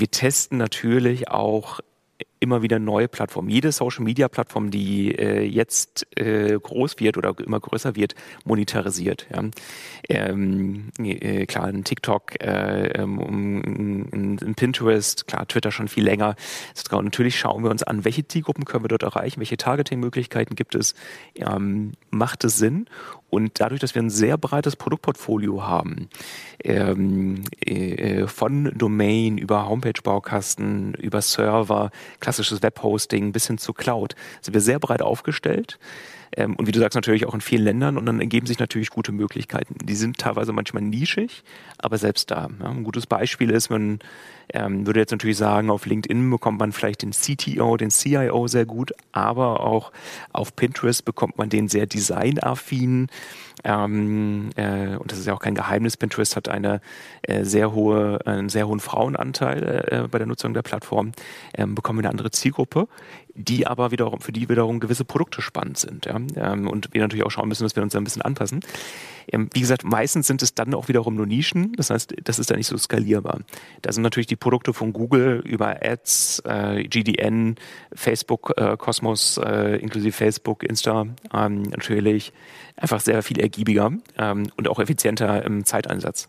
wir testen natürlich auch immer wieder neue Plattformen. Jede Social Media Plattform, die äh, jetzt äh, groß wird oder immer größer wird, monetarisiert. Ja. Ähm, äh, klar, ein TikTok, äh, ähm, ein, ein Pinterest, klar, Twitter schon viel länger. Und natürlich schauen wir uns an, welche Zielgruppen können wir dort erreichen, welche Targeting-Möglichkeiten gibt es, ähm, macht es Sinn und dadurch, dass wir ein sehr breites Produktportfolio haben, ähm, äh, von Domain über Homepage-Baukasten, über Server, klassisches Webhosting bis hin zu Cloud, sind wir sehr breit aufgestellt. Ähm, und wie du sagst, natürlich auch in vielen Ländern und dann ergeben sich natürlich gute Möglichkeiten. Die sind teilweise manchmal nischig, aber selbst da. Ja, ein gutes Beispiel ist, man ähm, würde jetzt natürlich sagen, auf LinkedIn bekommt man vielleicht den CTO, den CIO sehr gut, aber auch auf Pinterest bekommt man den sehr designaffinen. Ähm, äh, und das ist ja auch kein Geheimnis, Pinterest hat eine äh, sehr hohe, einen sehr hohen Frauenanteil äh, bei der Nutzung der Plattform, ähm, bekommen wir eine andere Zielgruppe, die aber wiederum, für die wiederum gewisse Produkte spannend sind. Ja? Ähm, und wir natürlich auch schauen müssen, dass wir uns da ein bisschen anpassen. Ähm, wie gesagt, meistens sind es dann auch wiederum nur Nischen, das heißt, das ist dann nicht so skalierbar. Da sind natürlich die Produkte von Google über Ads, äh, GDN, Facebook, äh, Cosmos, äh, inklusive Facebook, Insta, ähm, natürlich einfach sehr viel ergiebiger ähm, und auch effizienter im Zeiteinsatz.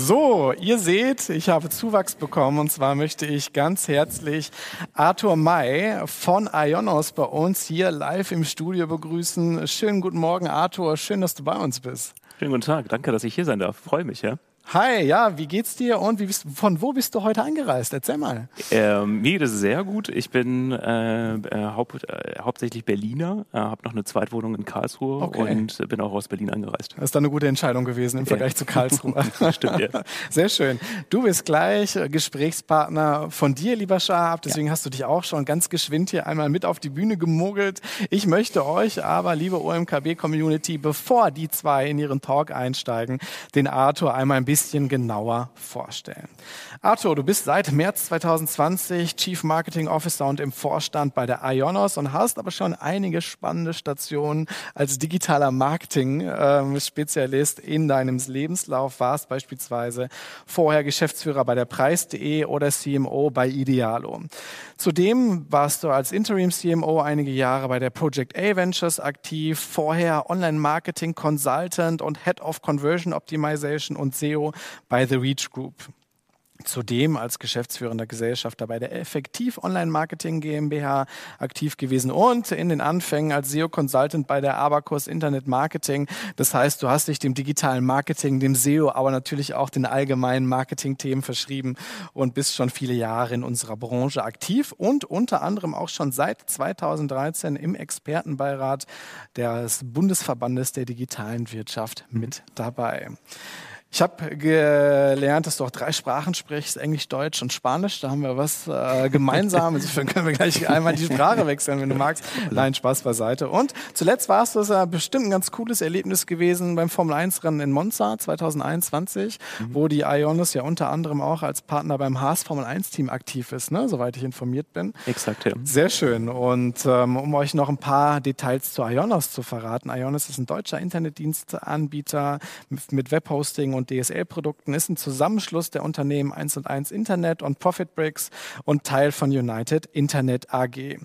So, ihr seht, ich habe Zuwachs bekommen und zwar möchte ich ganz herzlich Arthur May von Ionos bei uns hier live im Studio begrüßen. Schönen guten Morgen, Arthur. Schön, dass du bei uns bist. Schönen guten Tag. Danke, dass ich hier sein darf. Freue mich, ja. Hi, ja, wie geht's dir und bist, von wo bist du heute angereist? Erzähl mal. Ähm, mir geht es sehr gut. Ich bin äh, äh, haupt, äh, hauptsächlich Berliner, äh, habe noch eine Zweitwohnung in Karlsruhe okay. und bin auch aus Berlin angereist. Das ist dann eine gute Entscheidung gewesen im ja. Vergleich zu Karlsruhe. Stimmt, ja. Sehr schön. Du bist gleich äh, Gesprächspartner von dir, lieber Schab. Deswegen ja. hast du dich auch schon ganz geschwind hier einmal mit auf die Bühne gemogelt. Ich möchte euch aber, liebe OMKB-Community, bevor die zwei in ihren Talk einsteigen, den Arthur einmal ein bisschen bisschen genauer vorstellen. Arthur, du bist seit März 2020 Chief Marketing Officer und im Vorstand bei der Ionos und hast aber schon einige spannende Stationen als digitaler Marketing-Spezialist in deinem Lebenslauf. Warst beispielsweise vorher Geschäftsführer bei der Preis.de oder CMO bei Idealo. Zudem warst du als Interim CMO einige Jahre bei der Project A Ventures aktiv, vorher Online Marketing Consultant und Head of Conversion Optimization und SEO bei The Reach Group. Zudem als geschäftsführender Gesellschafter bei der Effektiv Online Marketing GmbH aktiv gewesen und in den Anfängen als SEO Consultant bei der Abacus Internet Marketing. Das heißt, du hast dich dem digitalen Marketing, dem SEO, aber natürlich auch den allgemeinen Marketing-Themen verschrieben und bist schon viele Jahre in unserer Branche aktiv und unter anderem auch schon seit 2013 im Expertenbeirat des Bundesverbandes der digitalen Wirtschaft mit dabei. Ich habe gelernt, dass du auch drei Sprachen sprichst, Englisch, Deutsch und Spanisch. Da haben wir was äh, gemeinsam. Insofern können wir gleich einmal die Sprache wechseln, wenn du magst. Nein, Spaß beiseite. Und zuletzt war es das ja bestimmt ein ganz cooles Erlebnis gewesen beim Formel-1-Rennen in Monza 2021, mhm. wo die Ionis ja unter anderem auch als Partner beim Haas Formel-1-Team aktiv ist, ne? soweit ich informiert bin. Exakt, ja. Sehr schön. Und ähm, um euch noch ein paar Details zu Ionos zu verraten. Ionos ist ein deutscher Internetdienstanbieter mit Webhosting und DSL-Produkten, ist ein Zusammenschluss der Unternehmen 1 und 1 Internet und Profitbricks und Teil von United Internet AG.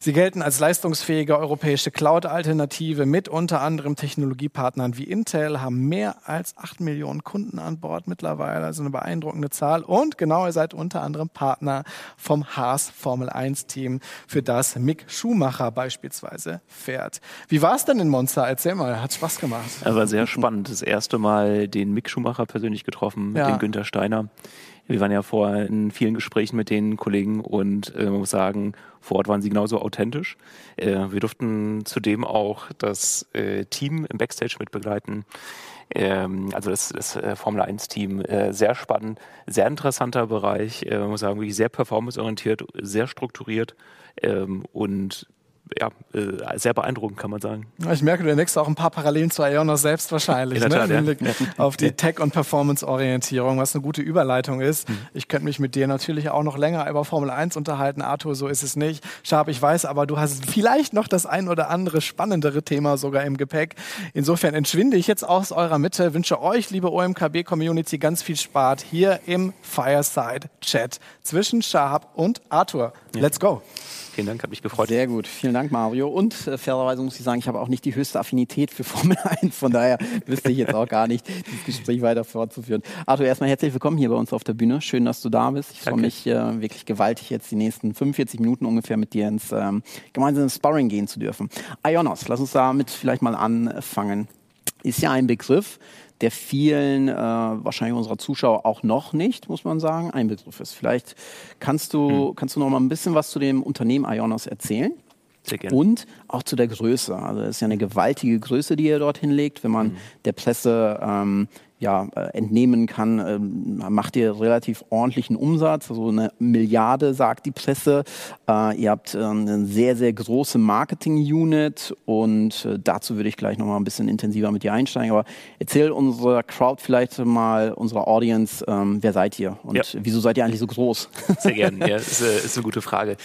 Sie gelten als leistungsfähige europäische Cloud-Alternative mit unter anderem Technologiepartnern wie Intel, haben mehr als 8 Millionen Kunden an Bord mittlerweile, also eine beeindruckende Zahl. Und genau, ihr seid unter anderem Partner vom Haas Formel 1 Team, für das Mick Schumacher beispielsweise fährt. Wie war es denn in Monza? Erzähl mal, hat Spaß gemacht. Er war sehr spannend. Das erste Mal den Mick Schumacher persönlich getroffen, mit ja. dem Günther Steiner. Wir waren ja vorher in vielen Gesprächen mit den Kollegen und äh, man muss sagen, vor Ort waren sie genauso authentisch. Äh, wir durften zudem auch das äh, Team im Backstage mit begleiten. Ähm, also das, das äh, Formel 1-Team, äh, sehr spannend, sehr interessanter Bereich, äh, man muss sagen, wirklich sehr performanceorientiert, sehr strukturiert ähm, und ja, äh, sehr beeindruckend, kann man sagen. Ich merke, du entdeckst auch ein paar Parallelen zu Ionos selbst wahrscheinlich. Ne? Tat, ja. Auf die Tech- und Performance-Orientierung, was eine gute Überleitung ist. Mhm. Ich könnte mich mit dir natürlich auch noch länger über Formel 1 unterhalten. Arthur, so ist es nicht. Schab, ich weiß, aber du hast vielleicht noch das ein oder andere spannendere Thema sogar im Gepäck. Insofern entschwinde ich jetzt aus eurer Mitte, wünsche euch, liebe OMKB-Community, ganz viel Spaß hier im Fireside-Chat zwischen Schab und Arthur. Ja. Let's go. Vielen Dank, hat mich gefreut. Sehr gut, vielen Dank, Mario. Und äh, fairerweise muss ich sagen, ich habe auch nicht die höchste Affinität für Formel 1. Von daher wüsste ich jetzt auch gar nicht, dieses Gespräch weiter fortzuführen. Arthur, erstmal herzlich willkommen hier bei uns auf der Bühne. Schön, dass du da bist. Ich freue mich äh, wirklich gewaltig, jetzt die nächsten 45 Minuten ungefähr mit dir ins ähm, gemeinsame Sparring gehen zu dürfen. Ionos, lass uns damit vielleicht mal anfangen. Ist ja ein Begriff, der vielen, äh, wahrscheinlich unserer Zuschauer auch noch nicht, muss man sagen, ein Begriff ist. Vielleicht kannst du, hm. kannst du noch mal ein bisschen was zu dem Unternehmen Ionos erzählen? Sehr gerne. Und auch zu der Größe. Also es ist ja eine gewaltige Größe, die ihr dort hinlegt. Wenn man mhm. der Presse ähm, ja, äh, entnehmen kann, ähm, macht ihr relativ ordentlichen Umsatz, also eine Milliarde, sagt die Presse. Äh, ihr habt äh, eine sehr, sehr große Marketing-Unit und äh, dazu würde ich gleich nochmal ein bisschen intensiver mit dir einsteigen. Aber erzähl unserer Crowd vielleicht mal, unserer Audience, ähm, wer seid ihr und ja. wieso seid ihr eigentlich so groß? Sehr gerne, ja, ist, ist eine gute Frage.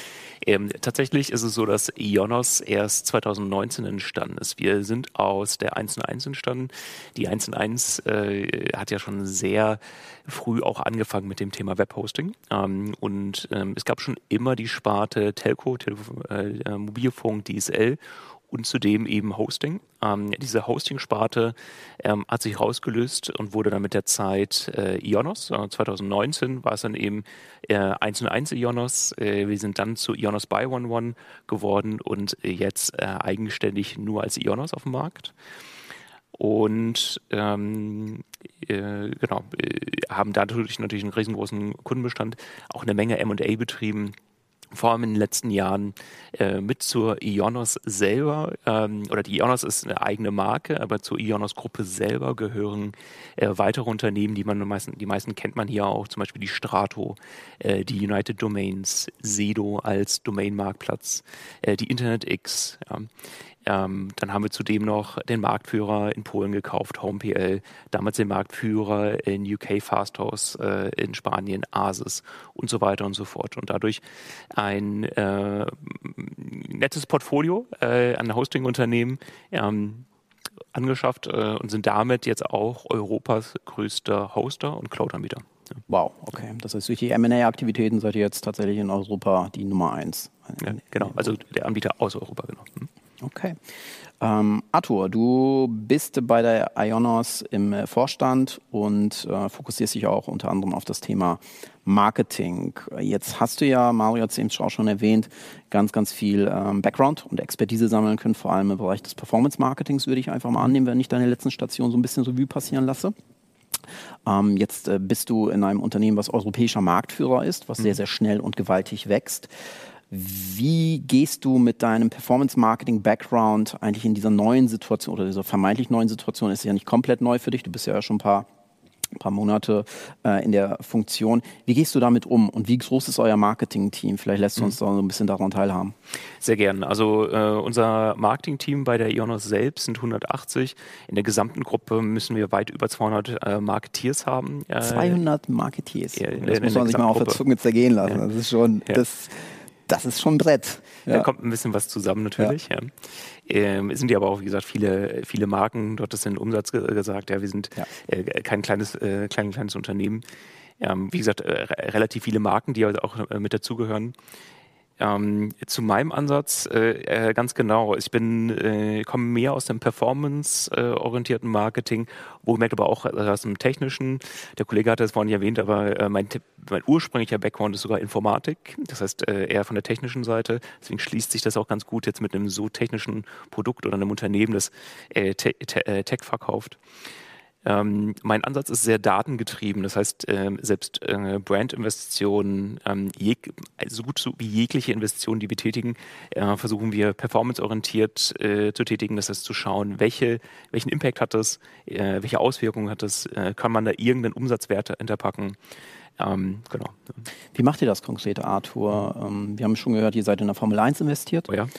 Ähm, tatsächlich ist es so, dass Ionos erst 2019 entstanden ist. Wir sind aus der 1.1 entstanden. Die 1.1 äh, hat ja schon sehr früh auch angefangen mit dem Thema Webhosting. Ähm, und ähm, es gab schon immer die Sparte Telco, Telef äh, Mobilfunk, DSL und zudem eben Hosting. Ähm, diese Hosting-Sparte ähm, hat sich rausgelöst und wurde dann mit der Zeit äh, Ionos. Äh, 2019 war es dann eben äh, 1 und 1 Ionos. Äh, wir sind dann zu Ionos by One One geworden und jetzt äh, eigenständig nur als Ionos auf dem Markt. Und ähm, äh, genau, äh, haben dadurch natürlich einen riesengroßen Kundenbestand, auch eine Menge M&A betrieben vor allem in den letzten Jahren äh, mit zur Ionos selber, ähm, oder die Ionos ist eine eigene Marke, aber zur Ionos-Gruppe selber gehören äh, weitere Unternehmen, die man meisten, die meisten kennt man hier auch, zum Beispiel die Strato, äh, die United Domains, Sedo als Domain-Marktplatz, äh, die InternetX. Ja. Ähm, dann haben wir zudem noch den Marktführer in Polen gekauft, HomePL, damals den Marktführer in UK Fasthouse, äh, in Spanien, Asis und so weiter und so fort. Und dadurch ein äh, nettes Portfolio äh, an Hosting-Unternehmen ähm, angeschafft äh, und sind damit jetzt auch Europas größter Hoster und Cloud-Anbieter. Wow, okay. Das heißt, durch die M&A-Aktivitäten seid ihr jetzt tatsächlich in Europa die Nummer eins. Ja, genau, also der Anbieter aus Europa, genau. Hm. Okay. Ähm, Arthur, du bist bei der Ionos im äh, Vorstand und äh, fokussierst dich auch unter anderem auf das Thema Marketing. Jetzt hast du ja, Mario hat es eben auch schon erwähnt, ganz, ganz viel ähm, Background und Expertise sammeln können, vor allem im Bereich des Performance-Marketings, würde ich einfach mal annehmen, wenn ich deine letzten Stationen so ein bisschen Revue passieren lasse. Ähm, jetzt äh, bist du in einem Unternehmen, was europäischer Marktführer ist, was mhm. sehr, sehr schnell und gewaltig wächst. Wie gehst du mit deinem Performance-Marketing-Background eigentlich in dieser neuen Situation oder dieser vermeintlich neuen Situation? Ist ja nicht komplett neu für dich, du bist ja schon ein paar, ein paar Monate äh, in der Funktion. Wie gehst du damit um und wie groß ist euer Marketing-Team? Vielleicht lässt du uns mhm. da so ein bisschen daran teilhaben. Sehr gerne. Also äh, unser Marketing-Team bei der Ionos selbst sind 180. In der gesamten Gruppe müssen wir weit über 200 äh, Marketeers haben. 200 Marketeers? Ja, das muss man sich mal auf der Zunge zergehen lassen. Ja. Das ist schon... Ja. Das, das ist schon ein Brett. Ja. Da kommt ein bisschen was zusammen natürlich. Ja. Ja. Ähm, es sind ja aber auch, wie gesagt, viele, viele Marken. Dort ist ein Umsatz ge gesagt. Ja, wir sind ja. äh, kein kleines, äh, klein, kleines Unternehmen. Ähm, wie gesagt, äh, relativ viele Marken, die auch äh, mit dazugehören. Ähm, zu meinem Ansatz äh, äh, ganz genau. Ich bin äh, komme mehr aus dem performance-orientierten Marketing, wo ich merke aber auch aus dem technischen. Der Kollege hatte es vorhin erwähnt, aber äh, mein, mein ursprünglicher Background ist sogar Informatik. Das heißt äh, eher von der technischen Seite. Deswegen schließt sich das auch ganz gut jetzt mit einem so technischen Produkt oder einem Unternehmen, das äh, Te Te Tech verkauft. Ähm, mein Ansatz ist sehr datengetrieben. Das heißt, ähm, selbst äh, Brandinvestitionen, ähm, so gut wie jegliche Investitionen, die wir tätigen, äh, versuchen wir performanceorientiert äh, zu tätigen. Das heißt, zu schauen, welche, welchen Impact hat das, äh, welche Auswirkungen hat das, äh, kann man da irgendeinen Umsatzwert hinterpacken. Ähm, genau. Wie macht ihr das konkret, Arthur? Ähm, wir haben schon gehört, ihr seid in der Formel 1 investiert. Oh ja. Mhm.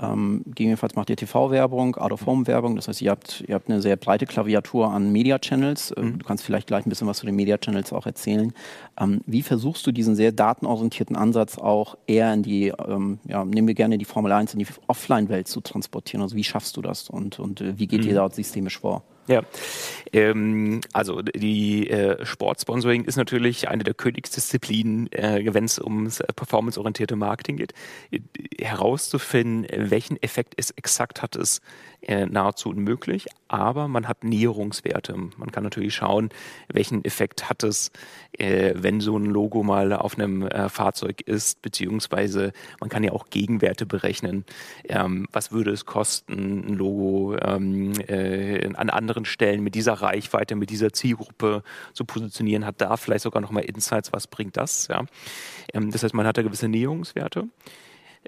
Ähm, gegebenenfalls macht ihr TV-Werbung, Out-of-Home-Werbung. Das heißt, ihr habt, ihr habt eine sehr breite Klaviatur an Media-Channels. Äh, mhm. Du kannst vielleicht gleich ein bisschen was zu den Media-Channels auch erzählen. Ähm, wie versuchst du diesen sehr datenorientierten Ansatz auch eher in die, ähm, ja, nehmen wir gerne die Formel 1, in die Offline-Welt zu transportieren? Also wie schaffst du das und, und äh, wie geht mhm. ihr dort systemisch vor? Ja, ähm, also die äh, Sportsponsoring ist natürlich eine der Königsdisziplinen, äh, wenn es ums performanceorientierte Marketing geht. Äh, herauszufinden, welchen Effekt es exakt hat, ist äh, nahezu unmöglich, aber man hat Näherungswerte. Man kann natürlich schauen, welchen Effekt hat es, äh, wenn so ein Logo mal auf einem äh, Fahrzeug ist, beziehungsweise man kann ja auch Gegenwerte berechnen. Ähm, was würde es kosten, ein Logo ähm, äh, an anderen Stellen mit dieser Reichweite, mit dieser Zielgruppe zu positionieren, hat da vielleicht sogar nochmal Insights, was bringt das? Ja? Ähm, das heißt, man hat da gewisse Näherungswerte.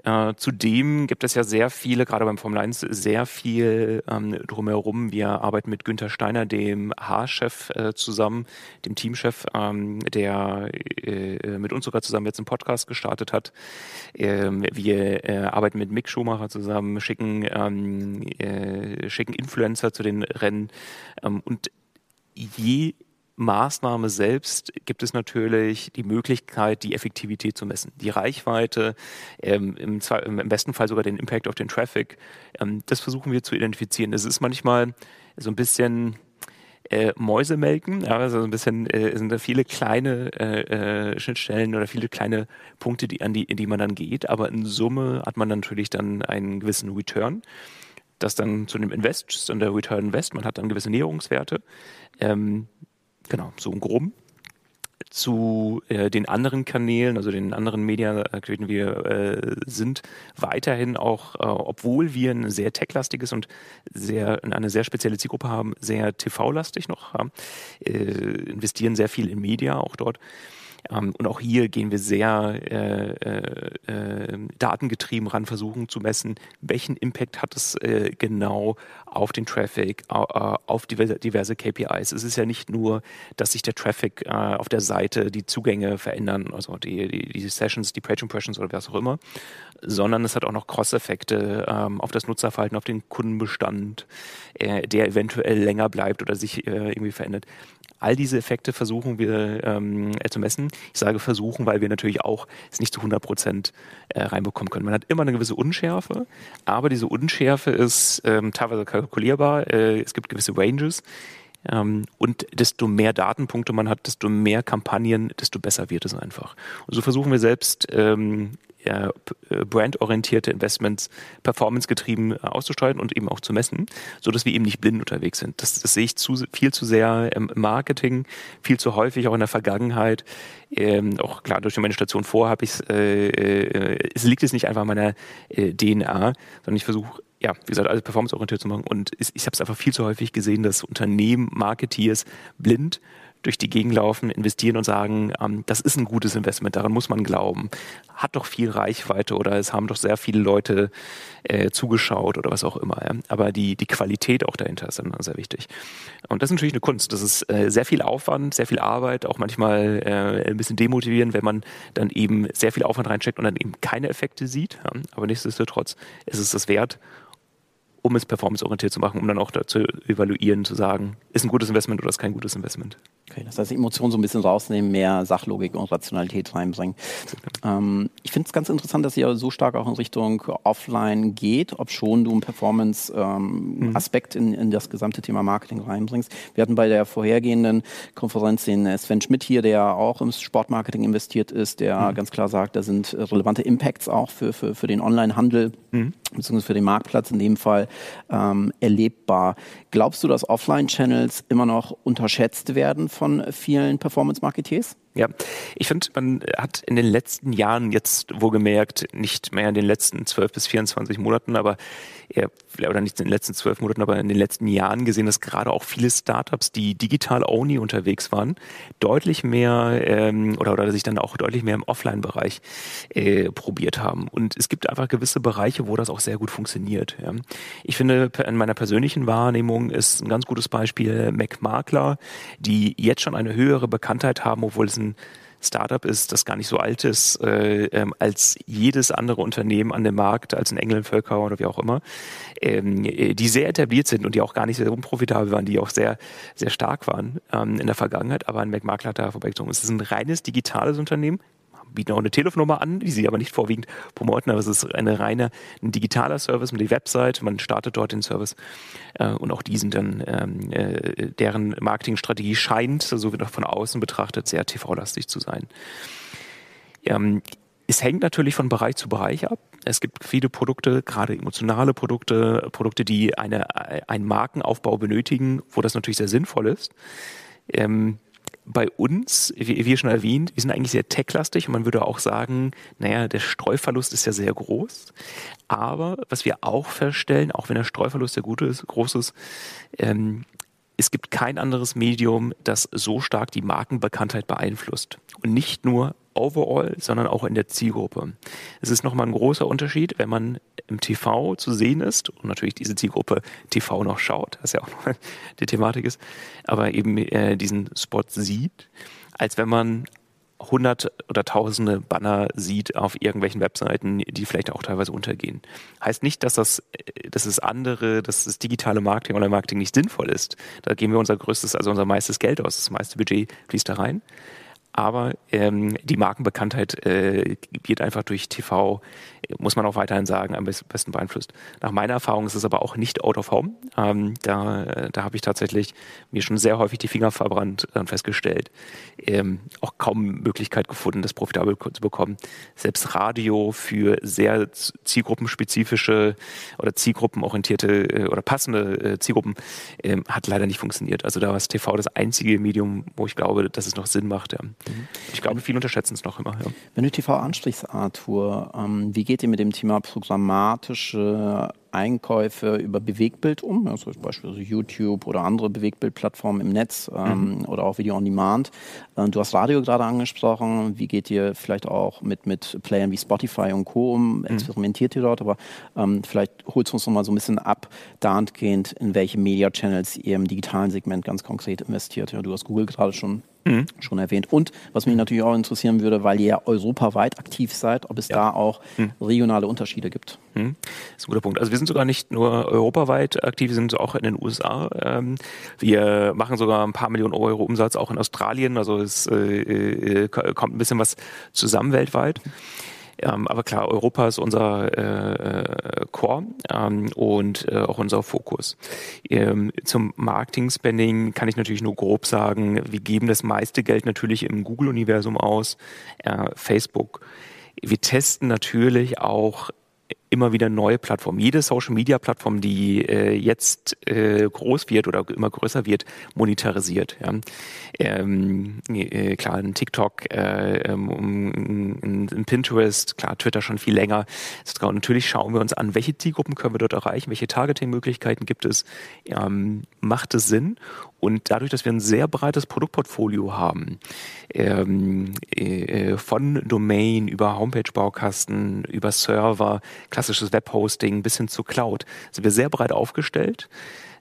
Äh, zudem gibt es ja sehr viele, gerade beim Formel 1, sehr viel ähm, drumherum. Wir arbeiten mit Günther Steiner, dem H-Chef, äh, zusammen, dem Teamchef, ähm, der äh, mit uns sogar zusammen jetzt einen Podcast gestartet hat. Ähm, wir äh, arbeiten mit Mick Schumacher zusammen, schicken, ähm, äh, schicken Influencer zu den Rennen ähm, und je Maßnahme selbst gibt es natürlich die Möglichkeit, die Effektivität zu messen. Die Reichweite, ähm, im, im, besten Fall sogar den Impact auf den Traffic. Ähm, das versuchen wir zu identifizieren. Es ist manchmal so ein bisschen äh, Mäusemelken, ja, also ein bisschen äh, sind da viele kleine äh, äh, Schnittstellen oder viele kleine Punkte, die, an die, in die man dann geht, aber in Summe hat man natürlich dann einen gewissen Return. Das dann zu dem Invest, dann der Return Invest, man hat dann gewisse Näherungswerte. Ähm, Genau, so im Groben. Zu äh, den anderen Kanälen, also den anderen Media-Aktivitäten, wir äh, sind weiterhin auch, äh, obwohl wir ein sehr tech-lastiges und sehr eine sehr spezielle Zielgruppe haben, sehr TV-lastig noch haben, äh, investieren sehr viel in Media auch dort. Ähm, und auch hier gehen wir sehr äh, äh, äh, datengetrieben ran, versuchen zu messen, welchen Impact hat es äh, genau auf den Traffic, äh, auf diverse, diverse, KPIs. Es ist ja nicht nur, dass sich der Traffic äh, auf der Seite, die Zugänge verändern, also die, die, die Sessions, die Page Impressions oder was auch immer, sondern es hat auch noch Cross-Effekte ähm, auf das Nutzerverhalten, auf den Kundenbestand, der eventuell länger bleibt oder sich irgendwie verändert. All diese Effekte versuchen wir ähm, äh, zu messen. Ich sage versuchen, weil wir natürlich auch es nicht zu 100 Prozent äh, reinbekommen können. Man hat immer eine gewisse Unschärfe, aber diese Unschärfe ist ähm, teilweise kalkulierbar. Äh, es gibt gewisse Ranges. Ähm, und desto mehr Datenpunkte man hat, desto mehr Kampagnen, desto besser wird es einfach. Und so versuchen wir selbst ähm, äh, brandorientierte Investments performancegetrieben äh, auszusteuern und eben auch zu messen, so dass wir eben nicht blind unterwegs sind. Das, das sehe ich zu, viel zu sehr im Marketing, viel zu häufig auch in der Vergangenheit. Ähm, auch klar durch meine Station vor habe ich äh, äh, es liegt es nicht einfach in meiner äh, DNA, sondern ich versuche ja, wie gesagt, alles performanceorientiert zu machen. Und ich, ich habe es einfach viel zu häufig gesehen, dass Unternehmen, Marketeers blind durch die Gegend laufen, investieren und sagen, ähm, das ist ein gutes Investment, daran muss man glauben. Hat doch viel Reichweite oder es haben doch sehr viele Leute äh, zugeschaut oder was auch immer. Ja. Aber die, die Qualität auch dahinter ist dann sehr wichtig. Und das ist natürlich eine Kunst. Das ist äh, sehr viel Aufwand, sehr viel Arbeit, auch manchmal äh, ein bisschen demotivierend, wenn man dann eben sehr viel Aufwand reinsteckt und dann eben keine Effekte sieht. Ja. Aber nichtsdestotrotz ist es das wert um es performanceorientiert zu machen, um dann auch zu evaluieren, zu sagen, ist ein gutes Investment oder ist kein gutes Investment. Okay, das heißt, Emotionen so ein bisschen rausnehmen, mehr Sachlogik und Rationalität reinbringen. Ähm, ich finde es ganz interessant, dass ihr so stark auch in Richtung Offline geht, ob schon du einen Performance-Aspekt ähm, mhm. in, in, das gesamte Thema Marketing reinbringst. Wir hatten bei der vorhergehenden Konferenz den äh, Sven Schmidt hier, der auch im Sportmarketing investiert ist, der mhm. ganz klar sagt, da sind relevante Impacts auch für, für, für den Online-Handel, mhm. beziehungsweise für den Marktplatz in dem Fall ähm, erlebbar. Glaubst du, dass Offline-Channels immer noch unterschätzt werden von vielen Performance-Marketeers? Ja, ich finde, man hat in den letzten Jahren jetzt wo gemerkt, nicht mehr in den letzten 12 bis 24 Monaten, aber eher, oder nicht in den letzten 12 Monaten, aber in den letzten Jahren gesehen, dass gerade auch viele Startups, die digital only unterwegs waren, deutlich mehr ähm, oder, oder sich dann auch deutlich mehr im Offline-Bereich äh, probiert haben. Und es gibt einfach gewisse Bereiche, wo das auch sehr gut funktioniert. Ja. Ich finde, in meiner persönlichen Wahrnehmung ist ein ganz gutes Beispiel Mac Makler, die jetzt schon eine höhere Bekanntheit haben, obwohl es ein Startup ist, das gar nicht so alt ist, äh, ähm, als jedes andere Unternehmen an dem Markt, als ein England Völker oder wie auch immer, ähm, die sehr etabliert sind und die auch gar nicht sehr unprofitabel waren, die auch sehr, sehr stark waren ähm, in der Vergangenheit, aber ein McMakler hat da vorbeigezogen. Es ist ein reines digitales Unternehmen, bieten auch eine Telefonnummer an, die sie aber nicht vorwiegend promoten, aber es ist eine reine ein digitaler Service mit der Website, man startet dort den Service äh, und auch diesen dann, ähm, äh, deren Marketingstrategie scheint, so wird auch von außen betrachtet, sehr TV-lastig zu sein. Ähm, es hängt natürlich von Bereich zu Bereich ab. Es gibt viele Produkte, gerade emotionale Produkte, Produkte, die eine, einen Markenaufbau benötigen, wo das natürlich sehr sinnvoll ist. Ähm, bei uns, wie, wie schon erwähnt, wir sind eigentlich sehr techlastig und man würde auch sagen, naja, der Streuverlust ist ja sehr groß. Aber was wir auch feststellen, auch wenn der Streuverlust sehr gut ist, groß ist, ähm, es gibt kein anderes Medium, das so stark die Markenbekanntheit beeinflusst. Und nicht nur overall, sondern auch in der Zielgruppe. Es ist nochmal ein großer Unterschied, wenn man im TV zu sehen ist und natürlich diese Zielgruppe TV noch schaut, was ja auch noch die Thematik ist, aber eben äh, diesen Spot sieht, als wenn man hundert oder tausende Banner sieht auf irgendwelchen Webseiten, die vielleicht auch teilweise untergehen. Heißt nicht, dass das, dass das andere, dass das digitale Marketing oder Marketing nicht sinnvoll ist. Da geben wir unser größtes, also unser meistes Geld aus. Das meiste Budget fließt da rein aber ähm, die Markenbekanntheit äh, wird einfach durch TV, muss man auch weiterhin sagen, am besten beeinflusst. Nach meiner Erfahrung ist es aber auch nicht out of home. Ähm, da da habe ich tatsächlich mir schon sehr häufig die Finger verbrannt und festgestellt, ähm, auch kaum Möglichkeit gefunden, das profitabel zu bekommen. Selbst Radio für sehr zielgruppenspezifische oder zielgruppenorientierte äh, oder passende äh, Zielgruppen äh, hat leider nicht funktioniert. Also da war das TV das einzige Medium, wo ich glaube, dass es noch Sinn macht. Ja. Ich glaube, viele unterschätzen es noch immer. Ja. Wenn du TV ansprichst, Arthur, ähm, wie geht ihr mit dem Thema programmatische Einkäufe über Bewegtbild um, also beispielsweise YouTube oder andere Bewegtbildplattformen im Netz ähm, mhm. oder auch Video on Demand. Äh, du hast Radio gerade angesprochen. Wie geht ihr vielleicht auch mit, mit Playern wie Spotify und Co. um? Mhm. Experimentiert ihr dort? Aber ähm, vielleicht holst du uns noch mal so ein bisschen ab, dahingehend, in welche Media Channels ihr im digitalen Segment ganz konkret investiert. Ja, du hast Google gerade schon Mhm. schon erwähnt. Und was mich natürlich auch interessieren würde, weil ihr ja europaweit aktiv seid, ob es ja. da auch mhm. regionale Unterschiede gibt. Mhm. Das ist ein guter Punkt. Also wir sind sogar nicht nur europaweit aktiv, wir sind auch in den USA. Ähm, wir machen sogar ein paar Millionen Euro Umsatz auch in Australien. Also es äh, äh, kommt ein bisschen was zusammen weltweit. Ähm, aber klar, Europa ist unser äh, Core ähm, und äh, auch unser Fokus. Ähm, zum Marketing-Spending kann ich natürlich nur grob sagen, wir geben das meiste Geld natürlich im Google-Universum aus, äh, Facebook. Wir testen natürlich auch immer wieder neue Plattformen. Jede Social Media Plattform, die äh, jetzt äh, groß wird oder immer größer wird, monetarisiert. Ja. Ähm, äh, klar, ein TikTok, äh, ähm, ein, ein Pinterest, klar, Twitter schon viel länger. Und natürlich schauen wir uns an, welche Zielgruppen können wir dort erreichen, welche Targeting-Möglichkeiten gibt es, ähm, macht es Sinn? Und dadurch, dass wir ein sehr breites Produktportfolio haben, ähm, äh, von Domain über Homepage-Baukasten, über Server, klassisches Webhosting bis hin zu Cloud, sind wir sehr breit aufgestellt.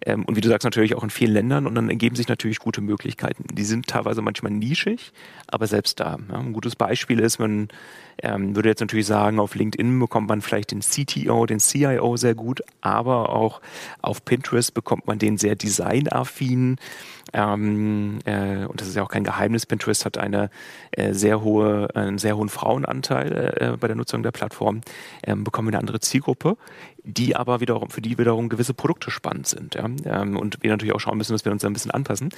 Ähm, und wie du sagst, natürlich auch in vielen Ländern und dann ergeben sich natürlich gute Möglichkeiten. Die sind teilweise manchmal nischig, aber selbst da. Ja, ein gutes Beispiel ist, man ähm, würde jetzt natürlich sagen, auf LinkedIn bekommt man vielleicht den CTO, den CIO sehr gut, aber auch auf Pinterest bekommt man den sehr designaffinen. Ähm, äh, und das ist ja auch kein Geheimnis, Pinterest hat eine äh, sehr hohe, einen sehr hohen Frauenanteil äh, bei der Nutzung der Plattform, ähm, bekommen wir eine andere Zielgruppe, die aber wiederum, für die wiederum gewisse Produkte spannend sind. Ja? Ähm, und wir natürlich auch schauen müssen, dass wir uns da ein bisschen anpassen.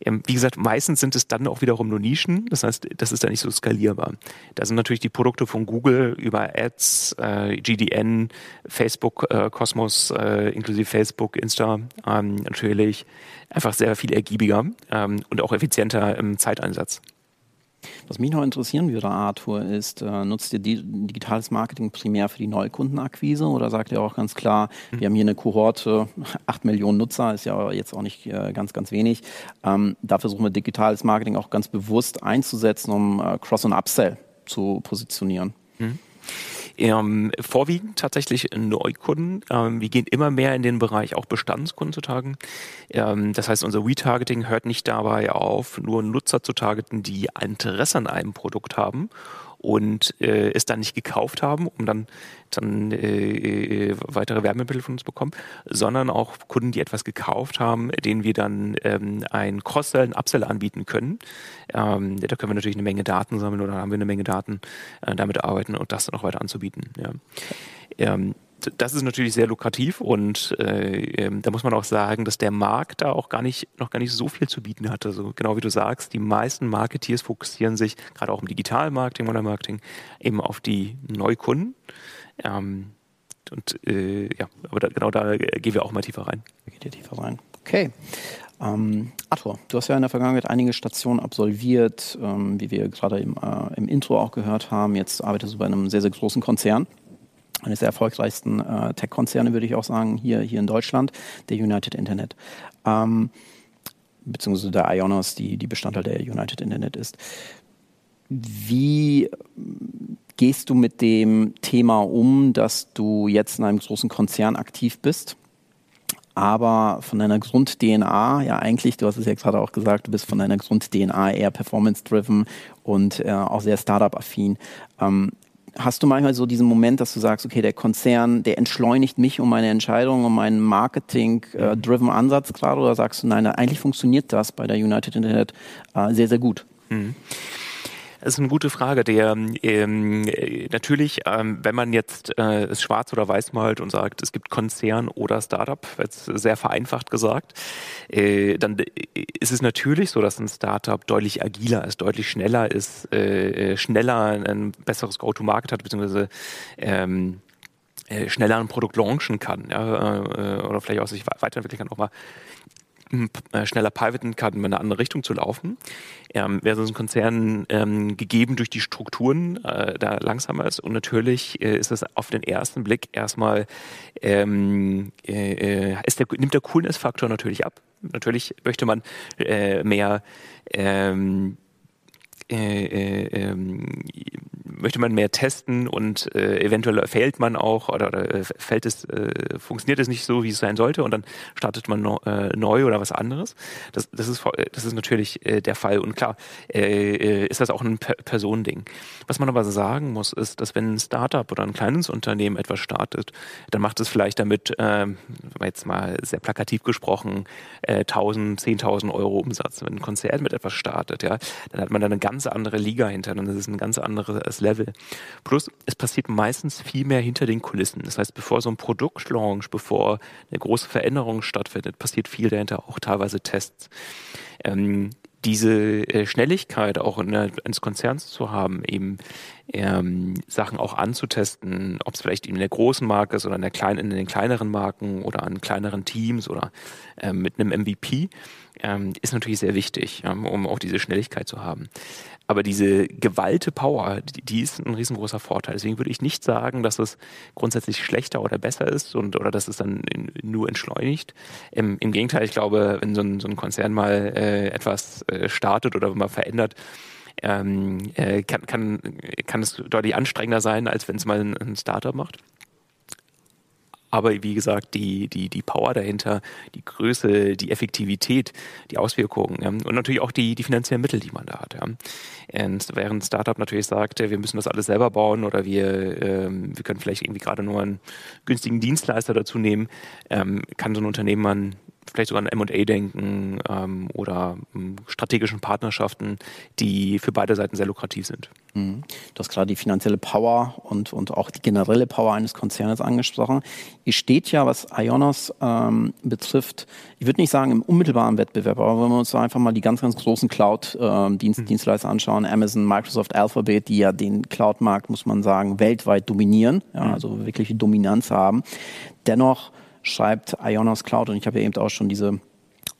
Ähm, wie gesagt, meistens sind es dann auch wiederum nur Nischen, das heißt, das ist dann nicht so skalierbar. Da sind natürlich die Produkte von Google über Ads, äh, GDN, Facebook, äh, Cosmos, äh, inklusive Facebook, Insta, ähm, natürlich einfach sehr viel ergiebiger ähm, und auch effizienter im Zeiteinsatz. Was mich noch interessieren würde, Arthur, ist, äh, nutzt ihr digitales Marketing primär für die Neukundenakquise oder sagt ihr auch ganz klar, mhm. wir haben hier eine Kohorte, 8 Millionen Nutzer, ist ja jetzt auch nicht äh, ganz, ganz wenig. Ähm, da versuchen wir digitales Marketing auch ganz bewusst einzusetzen, um äh, Cross- und Upsell zu positionieren. Mhm. Ähm, vorwiegend tatsächlich Neukunden. Ähm, wir gehen immer mehr in den Bereich auch Bestandskunden zu tagen. Ähm, das heißt, unser Retargeting hört nicht dabei auf, nur Nutzer zu targeten, die Interesse an einem Produkt haben und äh, es dann nicht gekauft haben, um dann, dann äh, äh, weitere Wärmemittel von uns bekommen, sondern auch Kunden, die etwas gekauft haben, denen wir dann ähm, ein Cross-Sell, ein Upsell anbieten können. Ähm, da können wir natürlich eine Menge Daten sammeln oder haben wir eine Menge Daten, äh, damit arbeiten und das dann auch weiter anzubieten. Ja. Ähm, das ist natürlich sehr lukrativ und äh, ähm, da muss man auch sagen, dass der Markt da auch gar nicht, noch gar nicht so viel zu bieten hat. Also genau wie du sagst, die meisten Marketeers fokussieren sich gerade auch im Digital-Marketing oder Marketing eben auf die Neukunden. Ähm, und äh, ja, aber da, genau da gehen wir auch mal tiefer rein. Geht ihr tiefer rein. Okay. Ähm, Arthur, du hast ja in der Vergangenheit einige Stationen absolviert, ähm, wie wir gerade im, äh, im Intro auch gehört haben. Jetzt arbeitest du bei einem sehr, sehr großen Konzern eines der erfolgreichsten äh, Tech-Konzerne, würde ich auch sagen, hier, hier in Deutschland, der United Internet. Ähm, beziehungsweise der Ionos, die, die Bestandteil der United Internet ist. Wie gehst du mit dem Thema um, dass du jetzt in einem großen Konzern aktiv bist? aber von deiner Grund-DNA, ja eigentlich, du hast es ja gerade auch gesagt, du bist von deiner Grund-DNA eher performance-driven und äh, auch sehr Startup-affin. Ähm, Hast du manchmal so diesen Moment, dass du sagst, okay, der Konzern, der entschleunigt mich um meine Entscheidung, um meinen Marketing-driven Ansatz gerade, oder sagst du, nein, eigentlich funktioniert das bei der United Internet äh, sehr, sehr gut? Mhm. Das ist eine gute Frage. Der ähm, natürlich, ähm, wenn man jetzt äh, es schwarz oder weiß malt und sagt, es gibt Konzern oder Startup, jetzt sehr vereinfacht gesagt, äh, dann ist es natürlich so, dass ein Startup deutlich agiler ist, deutlich schneller ist, äh, äh schneller ein besseres Go-to-Market hat, beziehungsweise ähm, äh, schneller ein Produkt launchen kann ja, äh, oder vielleicht auch sich weiterentwickeln kann, auch mal äh, schneller pivoten kann, in eine andere Richtung zu laufen. Ähm, wäre so ein Konzern ähm, gegeben durch die Strukturen äh, da langsamer ist. Und natürlich äh, ist es auf den ersten Blick erstmal, ähm, äh, äh der, nimmt der Coolness-Faktor natürlich ab. Natürlich möchte man äh, mehr ähm, äh, äh, ähm, möchte man mehr testen und äh, eventuell fällt man auch oder, oder fällt es, funktioniert es nicht so, wie es sein sollte und dann startet man no, neu oder was anderes. Das, das, ist, das ist natürlich der Fall und klar ist das auch ein per Personending. Was man aber sagen muss, ist, dass wenn ein Startup oder ein kleines Unternehmen etwas startet, dann macht es vielleicht damit, jetzt mal sehr plakativ gesprochen, äh, 1000, 10.000 Euro Umsatz. Wenn ein Konzert mit etwas startet, ja, dann hat man dann eine ganz ganz andere Liga hinter und das ist ein ganz anderes Level. Plus, es passiert meistens viel mehr hinter den Kulissen. Das heißt, bevor so ein Produktlaunch, bevor eine große Veränderung stattfindet, passiert viel dahinter, auch teilweise Tests. Ähm, diese äh, Schnelligkeit auch in der, eines Konzerns zu haben, eben ähm, Sachen auch anzutesten, ob es vielleicht in der großen Marke ist oder in, der kleinen, in den kleineren Marken oder an kleineren Teams oder ähm, mit einem MVP, ähm, ist natürlich sehr wichtig, um auch diese Schnelligkeit zu haben. Aber diese gewalte Power, die, die, ist ein riesengroßer Vorteil. Deswegen würde ich nicht sagen, dass es grundsätzlich schlechter oder besser ist und oder dass es dann in, nur entschleunigt. Im, Im, Gegenteil, ich glaube, wenn so ein, so ein Konzern mal äh, etwas äh, startet oder mal verändert, ähm, äh, kann, kann, kann es deutlich anstrengender sein, als wenn es mal ein, ein Startup macht. Aber wie gesagt, die, die, die Power dahinter, die Größe, die Effektivität, die Auswirkungen ja, und natürlich auch die, die finanziellen Mittel, die man da hat. Ja. Und während ein Startup natürlich sagt, wir müssen das alles selber bauen oder wir, ähm, wir können vielleicht irgendwie gerade nur einen günstigen Dienstleister dazu nehmen, ähm, kann so ein Unternehmen vielleicht sogar an M&A denken ähm, oder ähm, strategischen Partnerschaften, die für beide Seiten sehr lukrativ sind. Mhm. Du hast gerade die finanzielle Power und, und auch die generelle Power eines Konzernes angesprochen. Ihr steht ja, was Ionos ähm, betrifft, ich würde nicht sagen im unmittelbaren Wettbewerb, aber wenn wir uns einfach mal die ganz, ganz großen Cloud-Dienstleister ähm, mhm. anschauen, Amazon, Microsoft, Alphabet, die ja den Cloud-Markt, muss man sagen, weltweit dominieren, ja, mhm. also wirklich Dominanz haben. Dennoch schreibt Ionos Cloud, und ich habe ja eben auch schon diese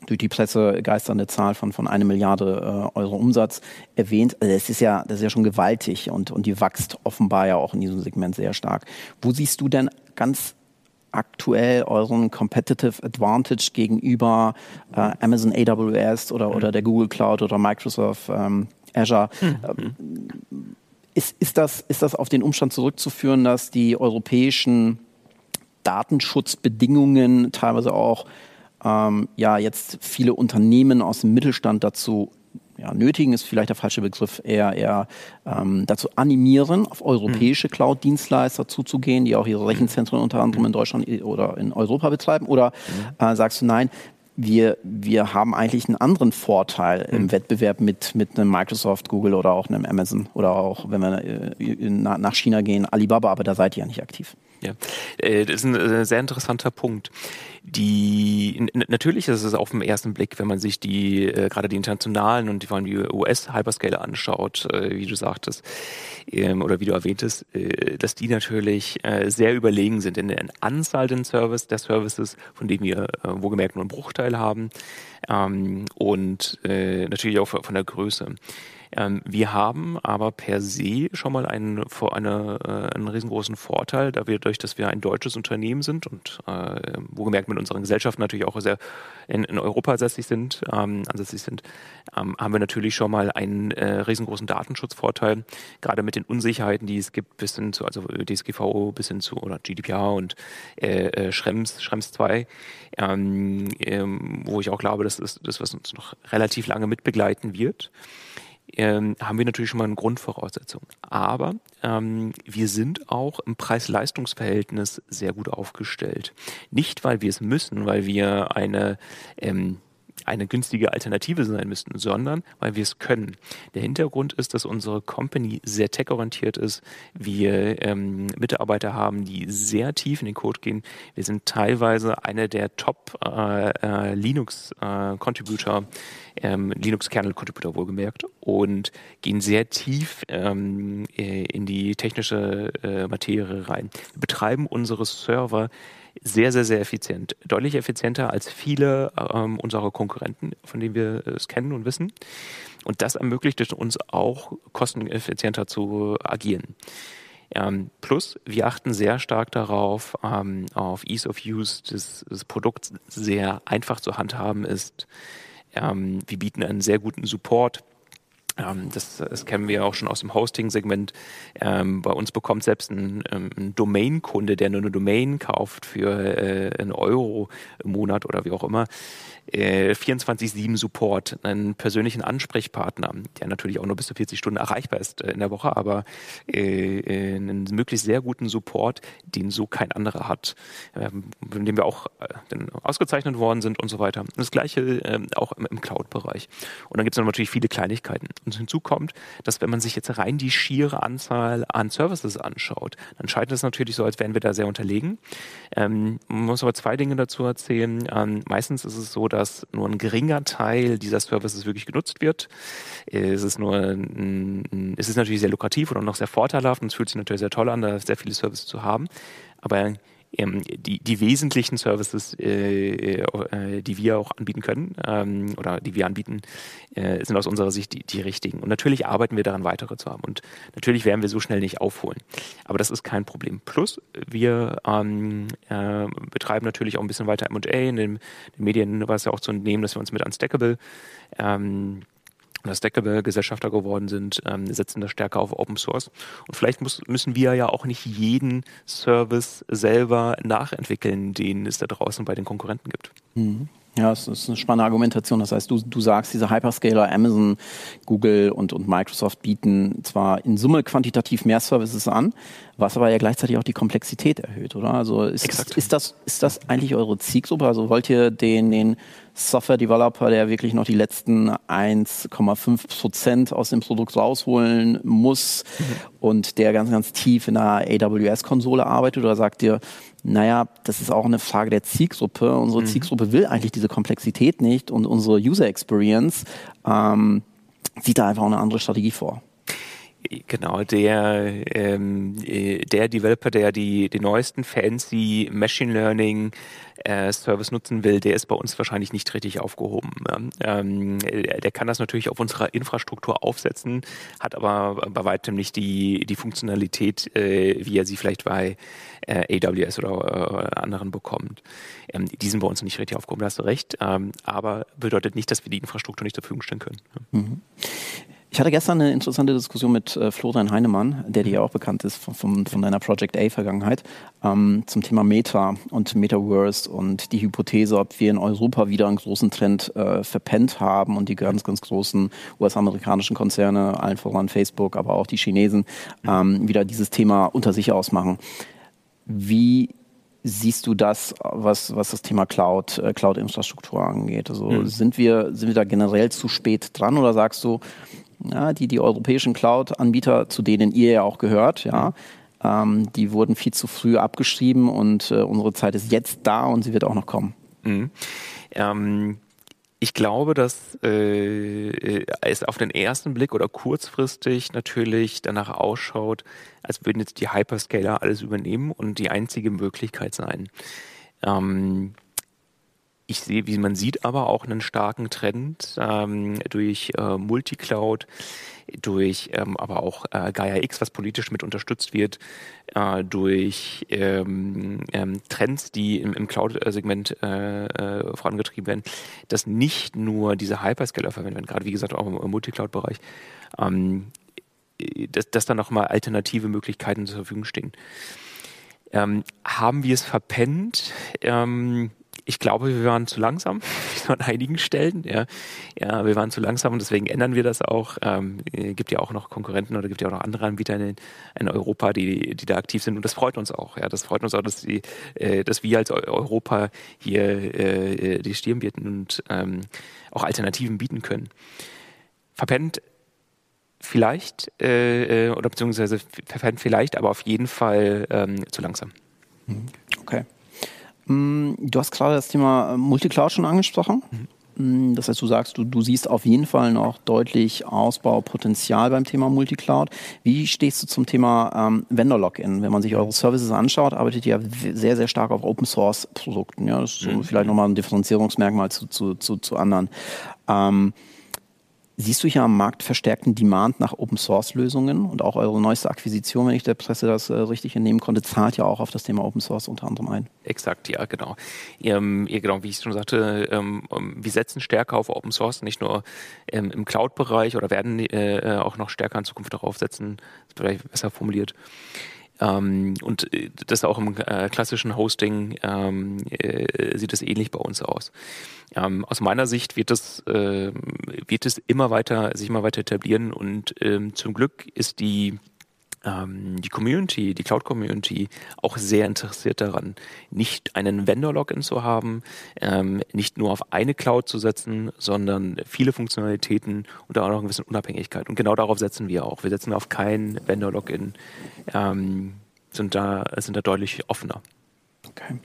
durch die Presse geisternde Zahl von, von eine Milliarde äh, Euro Umsatz erwähnt. Also das ist ja, das ist ja schon gewaltig und, und die wächst offenbar ja auch in diesem Segment sehr stark. Wo siehst du denn ganz aktuell euren Competitive Advantage gegenüber äh, Amazon AWS oder, oder der Google Cloud oder Microsoft ähm, Azure? Mhm. Ist, ist, das, ist das auf den Umstand zurückzuführen, dass die europäischen Datenschutzbedingungen teilweise auch ähm, ja jetzt viele Unternehmen aus dem Mittelstand dazu ja, nötigen ist vielleicht der falsche Begriff, eher, eher ähm, dazu animieren, auf europäische mhm. Cloud-Dienstleister zuzugehen, die auch ihre Rechenzentren unter anderem in Deutschland oder in Europa betreiben? Oder mhm. äh, sagst du nein, wir, wir haben eigentlich einen anderen Vorteil im mhm. Wettbewerb mit, mit einem Microsoft, Google oder auch einem Amazon oder auch, wenn wir äh, nach China gehen, Alibaba, aber da seid ihr ja nicht aktiv. Ja, äh, das ist ein äh, sehr interessanter Punkt. Die natürlich ist es auf den ersten Blick, wenn man sich die äh, gerade die internationalen und vor allem die US-Hyperscaler anschaut, wie du sagtest ähm, oder wie du erwähntest, dass die natürlich sehr überlegen sind in der Anzahl den Service der Services, von denen wir wo gemerkt nur einen Bruchteil haben ähm, und natürlich auch von der Größe. Ähm, wir haben aber per se schon mal einen, eine, äh, einen riesengroßen Vorteil, da wir durch, dass wir ein deutsches Unternehmen sind und äh, wo gemerkt mit unseren Gesellschaften natürlich auch sehr in, in Europa ansässig sind, ähm, ansässig sind ähm, haben wir natürlich schon mal einen äh, riesengroßen Datenschutzvorteil, gerade mit den Unsicherheiten, die es gibt, bis hin zu, also DSGVO bis hin zu oder GDPR und äh, äh, Schrems, Schrems 2, ähm, ähm, wo ich auch glaube, dass das, das was uns noch relativ lange mitbegleiten wird ähm, haben wir natürlich schon mal eine Grundvoraussetzung. Aber ähm, wir sind auch im Preis-Leistungs-Verhältnis sehr gut aufgestellt. Nicht, weil wir es müssen, weil wir eine ähm, eine günstige Alternative sein müssten, sondern weil wir es können. Der Hintergrund ist, dass unsere Company sehr tech-orientiert ist. Wir ähm, Mitarbeiter haben, die sehr tief in den Code gehen. Wir sind teilweise einer der Top äh, äh, äh, ähm, Linux-Kernel-Contributor wohlgemerkt, und gehen sehr tief ähm, äh, in die technische äh, Materie rein. Wir betreiben unsere Server sehr, sehr, sehr effizient. Deutlich effizienter als viele ähm, unserer Konkurrenten, von denen wir es kennen und wissen. Und das ermöglicht es uns auch, kosteneffizienter zu agieren. Ähm, plus, wir achten sehr stark darauf, ähm, auf Ease of Use des, des Produkts sehr einfach zu handhaben ist. Ähm, wir bieten einen sehr guten Support das, das kennen wir auch schon aus dem Hosting-Segment. Ähm, bei uns bekommt selbst ein, ähm, ein Domain-Kunde, der nur eine Domain kauft für äh, einen Euro im Monat oder wie auch immer, äh, 24-7 Support, einen persönlichen Ansprechpartner, der natürlich auch nur bis zu 40 Stunden erreichbar ist äh, in der Woche, aber äh, äh, einen möglichst sehr guten Support, den so kein anderer hat, ähm, in dem wir auch äh, ausgezeichnet worden sind und so weiter. Das gleiche ähm, auch im, im Cloud-Bereich. Und dann gibt es natürlich viele Kleinigkeiten. Und hinzu kommt, dass wenn man sich jetzt rein die schiere Anzahl an Services anschaut, dann scheint es natürlich so, als wären wir da sehr unterlegen. Ähm, man muss aber zwei Dinge dazu erzählen. Ähm, meistens ist es so, dass nur ein geringer Teil dieser Services wirklich genutzt wird. Es ist nur, es ist natürlich sehr lukrativ und auch noch sehr vorteilhaft und es fühlt sich natürlich sehr toll an, da sehr viele Services zu haben. Aber ähm, die, die wesentlichen Services, äh, äh, die wir auch anbieten können ähm, oder die wir anbieten, äh, sind aus unserer Sicht die, die richtigen. Und natürlich arbeiten wir daran, weitere zu haben. Und natürlich werden wir so schnell nicht aufholen. Aber das ist kein Problem. Plus, wir ähm, äh, betreiben natürlich auch ein bisschen weiter M&A. In den, den Medien war es ja auch zu entnehmen, dass wir uns mit Unstackable ähm, Stackable Gesellschafter geworden sind, ähm, setzen da stärker auf Open Source. Und vielleicht muss, müssen wir ja auch nicht jeden Service selber nachentwickeln, den es da draußen bei den Konkurrenten gibt. Mhm. Ja, das ist eine spannende Argumentation. Das heißt, du, du sagst, diese Hyperscaler, Amazon, Google und, und Microsoft bieten zwar in Summe quantitativ mehr Services an, was aber ja gleichzeitig auch die Komplexität erhöht, oder? Also ist, ist, das, ist das eigentlich eure Zielgruppe? Also wollt ihr den, den Software-Developer, der wirklich noch die letzten 1,5 Prozent aus dem Produkt rausholen muss mhm. und der ganz, ganz tief in der AWS-Konsole arbeitet? Oder sagt ihr, naja, das ist auch eine Frage der Zielgruppe. Unsere mhm. Zielgruppe will eigentlich diese Komplexität nicht und unsere User Experience ähm, sieht da einfach eine andere Strategie vor. Genau, der, ähm, äh, der Developer, der die, die neuesten fancy Machine Learning äh, Service nutzen will, der ist bei uns wahrscheinlich nicht richtig aufgehoben. Ähm, der kann das natürlich auf unserer Infrastruktur aufsetzen, hat aber bei weitem nicht die, die Funktionalität, äh, wie er sie vielleicht bei äh, AWS oder äh, anderen bekommt. Ähm, die sind bei uns nicht richtig aufgehoben, da hast du recht, ähm, aber bedeutet nicht, dass wir die Infrastruktur nicht zur Verfügung stellen können. Mhm. Ich hatte gestern eine interessante Diskussion mit äh, Florian Heinemann, der dir ja auch bekannt ist von, von, von deiner Project A-Vergangenheit, ähm, zum Thema Meta und Metaverse und die Hypothese, ob wir in Europa wieder einen großen Trend äh, verpennt haben und die ganz, ganz großen US-amerikanischen Konzerne, allen voran Facebook, aber auch die Chinesen, ähm, wieder dieses Thema unter sich ausmachen. Wie siehst du das, was, was das Thema Cloud, äh, Cloud-Infrastruktur angeht? Also mhm. sind, wir, sind wir da generell zu spät dran oder sagst du, ja, die, die europäischen Cloud-Anbieter, zu denen ihr ja auch gehört, ja, ähm, die wurden viel zu früh abgeschrieben und äh, unsere Zeit ist jetzt da und sie wird auch noch kommen. Mhm. Ähm, ich glaube, dass äh, es auf den ersten Blick oder kurzfristig natürlich danach ausschaut, als würden jetzt die Hyperscaler alles übernehmen und die einzige Möglichkeit sein. Ähm, ich sehe, wie man sieht, aber auch einen starken Trend ähm, durch äh, Multicloud, durch ähm, aber auch äh, Gaia X, was politisch mit unterstützt wird, äh, durch ähm, ähm, Trends, die im, im Cloud-Segment äh, äh, vorangetrieben werden, dass nicht nur diese Hyperscaler verwendet werden, gerade wie gesagt auch im, Multicloud-Bereich, ähm, dass, dass da nochmal alternative Möglichkeiten zur Verfügung stehen. Ähm, haben wir es verpennt? Ähm, ich glaube, wir waren zu langsam an einigen Stellen. Ja. ja, wir waren zu langsam und deswegen ändern wir das auch. Ähm, gibt ja auch noch Konkurrenten oder gibt ja auch noch andere Anbieter in, in Europa, die, die da aktiv sind und das freut uns auch. Ja, das freut uns auch, dass, die, äh, dass wir als Europa hier äh, die Stirn bieten und ähm, auch Alternativen bieten können. Verpennt vielleicht äh, äh oder beziehungsweise verpennt vielleicht, aber auf jeden Fall ähm, zu langsam. Okay. Mm, du hast gerade das Thema äh, Multicloud schon angesprochen. Mhm. Das heißt, du sagst, du, du siehst auf jeden Fall noch deutlich Ausbaupotenzial beim Thema Multicloud. Wie stehst du zum Thema ähm, Vendor-Login? Wenn man sich eure Services anschaut, arbeitet ihr ja sehr, sehr stark auf Open-Source-Produkten. Ja? Das ist so mhm. vielleicht nochmal ein Differenzierungsmerkmal zu, zu, zu, zu anderen. Ähm, Siehst du hier am Markt verstärkten Demand nach Open Source Lösungen und auch eure neueste Akquisition, wenn ich der Presse das äh, richtig entnehmen konnte, zahlt ja auch auf das Thema Open Source unter anderem ein. Exakt, ja, genau. Ähm, ja, genau, wie ich schon sagte, ähm, ähm wir setzen stärker auf Open Source, nicht nur ähm, im Cloud-Bereich oder werden äh, auch noch stärker in Zukunft darauf setzen, vielleicht besser formuliert. Ähm, und äh, das auch im äh, klassischen Hosting ähm, äh, sieht es ähnlich bei uns aus. Ähm, aus meiner Sicht wird das, äh, wird es immer weiter, sich immer weiter etablieren und ähm, zum Glück ist die ähm, die Community, die Cloud-Community auch sehr interessiert daran, nicht einen Vendor-Login zu haben, ähm, nicht nur auf eine Cloud zu setzen, sondern viele Funktionalitäten und auch noch eine gewisse Unabhängigkeit. Und genau darauf setzen wir auch. Wir setzen auf kein Vendor-Login, ähm, sind, da, sind da deutlich offener. Okay.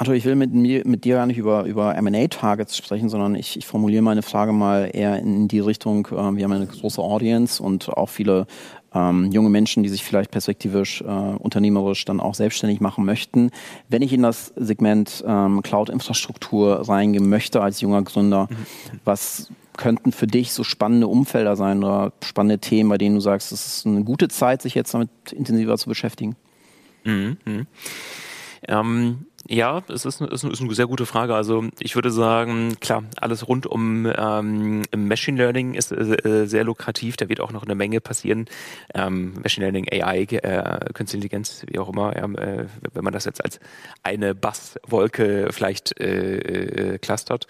Arthur, ich will mit, mit dir gar nicht über, über M&A-Targets sprechen, sondern ich, ich formuliere meine Frage mal eher in die Richtung, äh, wir haben eine große Audience und auch viele ähm, junge Menschen, die sich vielleicht perspektivisch äh, unternehmerisch dann auch selbstständig machen möchten. Wenn ich in das Segment ähm, Cloud-Infrastruktur reingehen möchte als junger Gründer, mhm. was könnten für dich so spannende Umfelder sein oder spannende Themen, bei denen du sagst, es ist eine gute Zeit, sich jetzt damit intensiver zu beschäftigen? Mhm. mhm. Ähm, ja, es ist, ist, ist, eine sehr gute Frage. Also ich würde sagen, klar, alles rund um ähm, Machine Learning ist äh, sehr lukrativ. Da wird auch noch eine Menge passieren. Ähm, Machine Learning, AI, äh, Künstliche Intelligenz, wie auch immer, äh, wenn man das jetzt als eine Basswolke vielleicht äh, äh, clustert.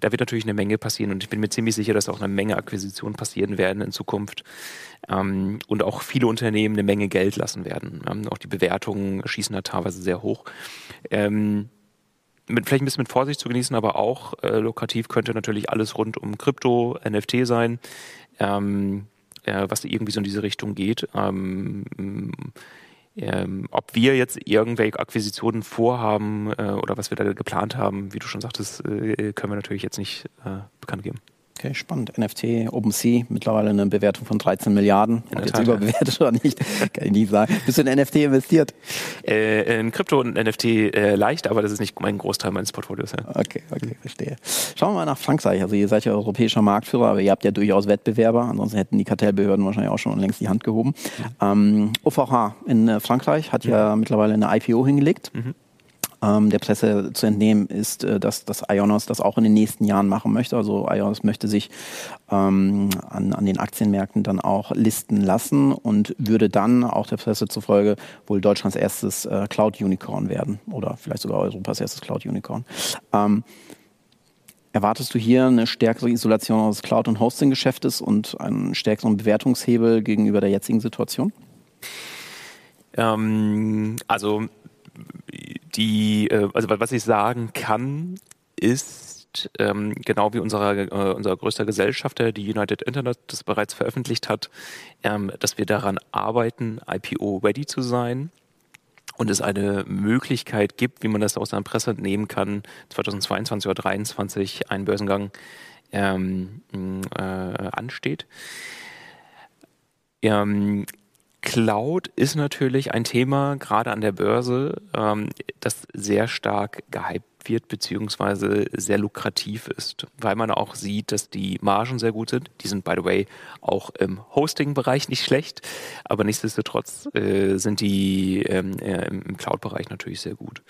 Da wird natürlich eine Menge passieren und ich bin mir ziemlich sicher, dass auch eine Menge Akquisitionen passieren werden in Zukunft ähm, und auch viele Unternehmen eine Menge Geld lassen werden. Ähm, auch die Bewertungen schießen da teilweise sehr hoch. Ähm, mit, vielleicht ein bisschen mit Vorsicht zu genießen, aber auch äh, lukrativ könnte natürlich alles rund um Krypto, NFT sein, ähm, äh, was irgendwie so in diese Richtung geht. Ähm, ähm, ob wir jetzt irgendwelche Akquisitionen vorhaben äh, oder was wir da geplant haben, wie du schon sagtest, äh, können wir natürlich jetzt nicht äh, bekannt geben. Okay, spannend. NFT, OpenSea, mittlerweile eine Bewertung von 13 Milliarden. In Ob jetzt Tat, überbewertet oder nicht, kann ich nicht sagen. Bist du in NFT investiert? Äh, in Krypto und NFT äh, leicht, aber das ist nicht mein Großteil meines Portfolios. Ja. Okay, okay, verstehe. Schauen wir mal nach Frankreich. Also ihr seid ja europäischer Marktführer, aber ihr habt ja durchaus Wettbewerber. Ansonsten hätten die Kartellbehörden wahrscheinlich auch schon längst die Hand gehoben. Mhm. Ähm, OVH in äh, Frankreich hat ja mhm. mittlerweile eine IPO hingelegt. Mhm ähm, der Presse zu entnehmen ist, äh, dass, dass Ionos das auch in den nächsten Jahren machen möchte. Also Ionos möchte sich ähm, an, an den Aktienmärkten dann auch listen lassen und würde dann auch der Presse zufolge wohl Deutschlands erstes äh, Cloud-Unicorn werden oder vielleicht sogar Europas erstes Cloud-Unicorn. Ähm, Erwartest du hier eine stärkere Isolation des Cloud- und Hosting-Geschäftes und einen stärkeren Bewertungshebel gegenüber der jetzigen Situation? Ähm, also die, äh, also was ich sagen kann, ist, ähm, genau wie unser, äh, unser größter Gesellschafter, die United Internet, das bereits veröffentlicht hat, ähm, dass wir daran arbeiten, IPO-ready zu sein und es eine Möglichkeit gibt, wie man das aus der Presse entnehmen kann, 2022 oder 2023 ein Börsengang ähm, äh, ansteht. Ähm, Cloud ist natürlich ein Thema, gerade an der Börse, ähm, das sehr stark gehypt wird, beziehungsweise sehr lukrativ ist, weil man auch sieht, dass die Margen sehr gut sind. Die sind, by the way, auch im Hosting-Bereich nicht schlecht, aber nichtsdestotrotz äh, sind die ähm, äh, im Cloud-Bereich natürlich sehr gut.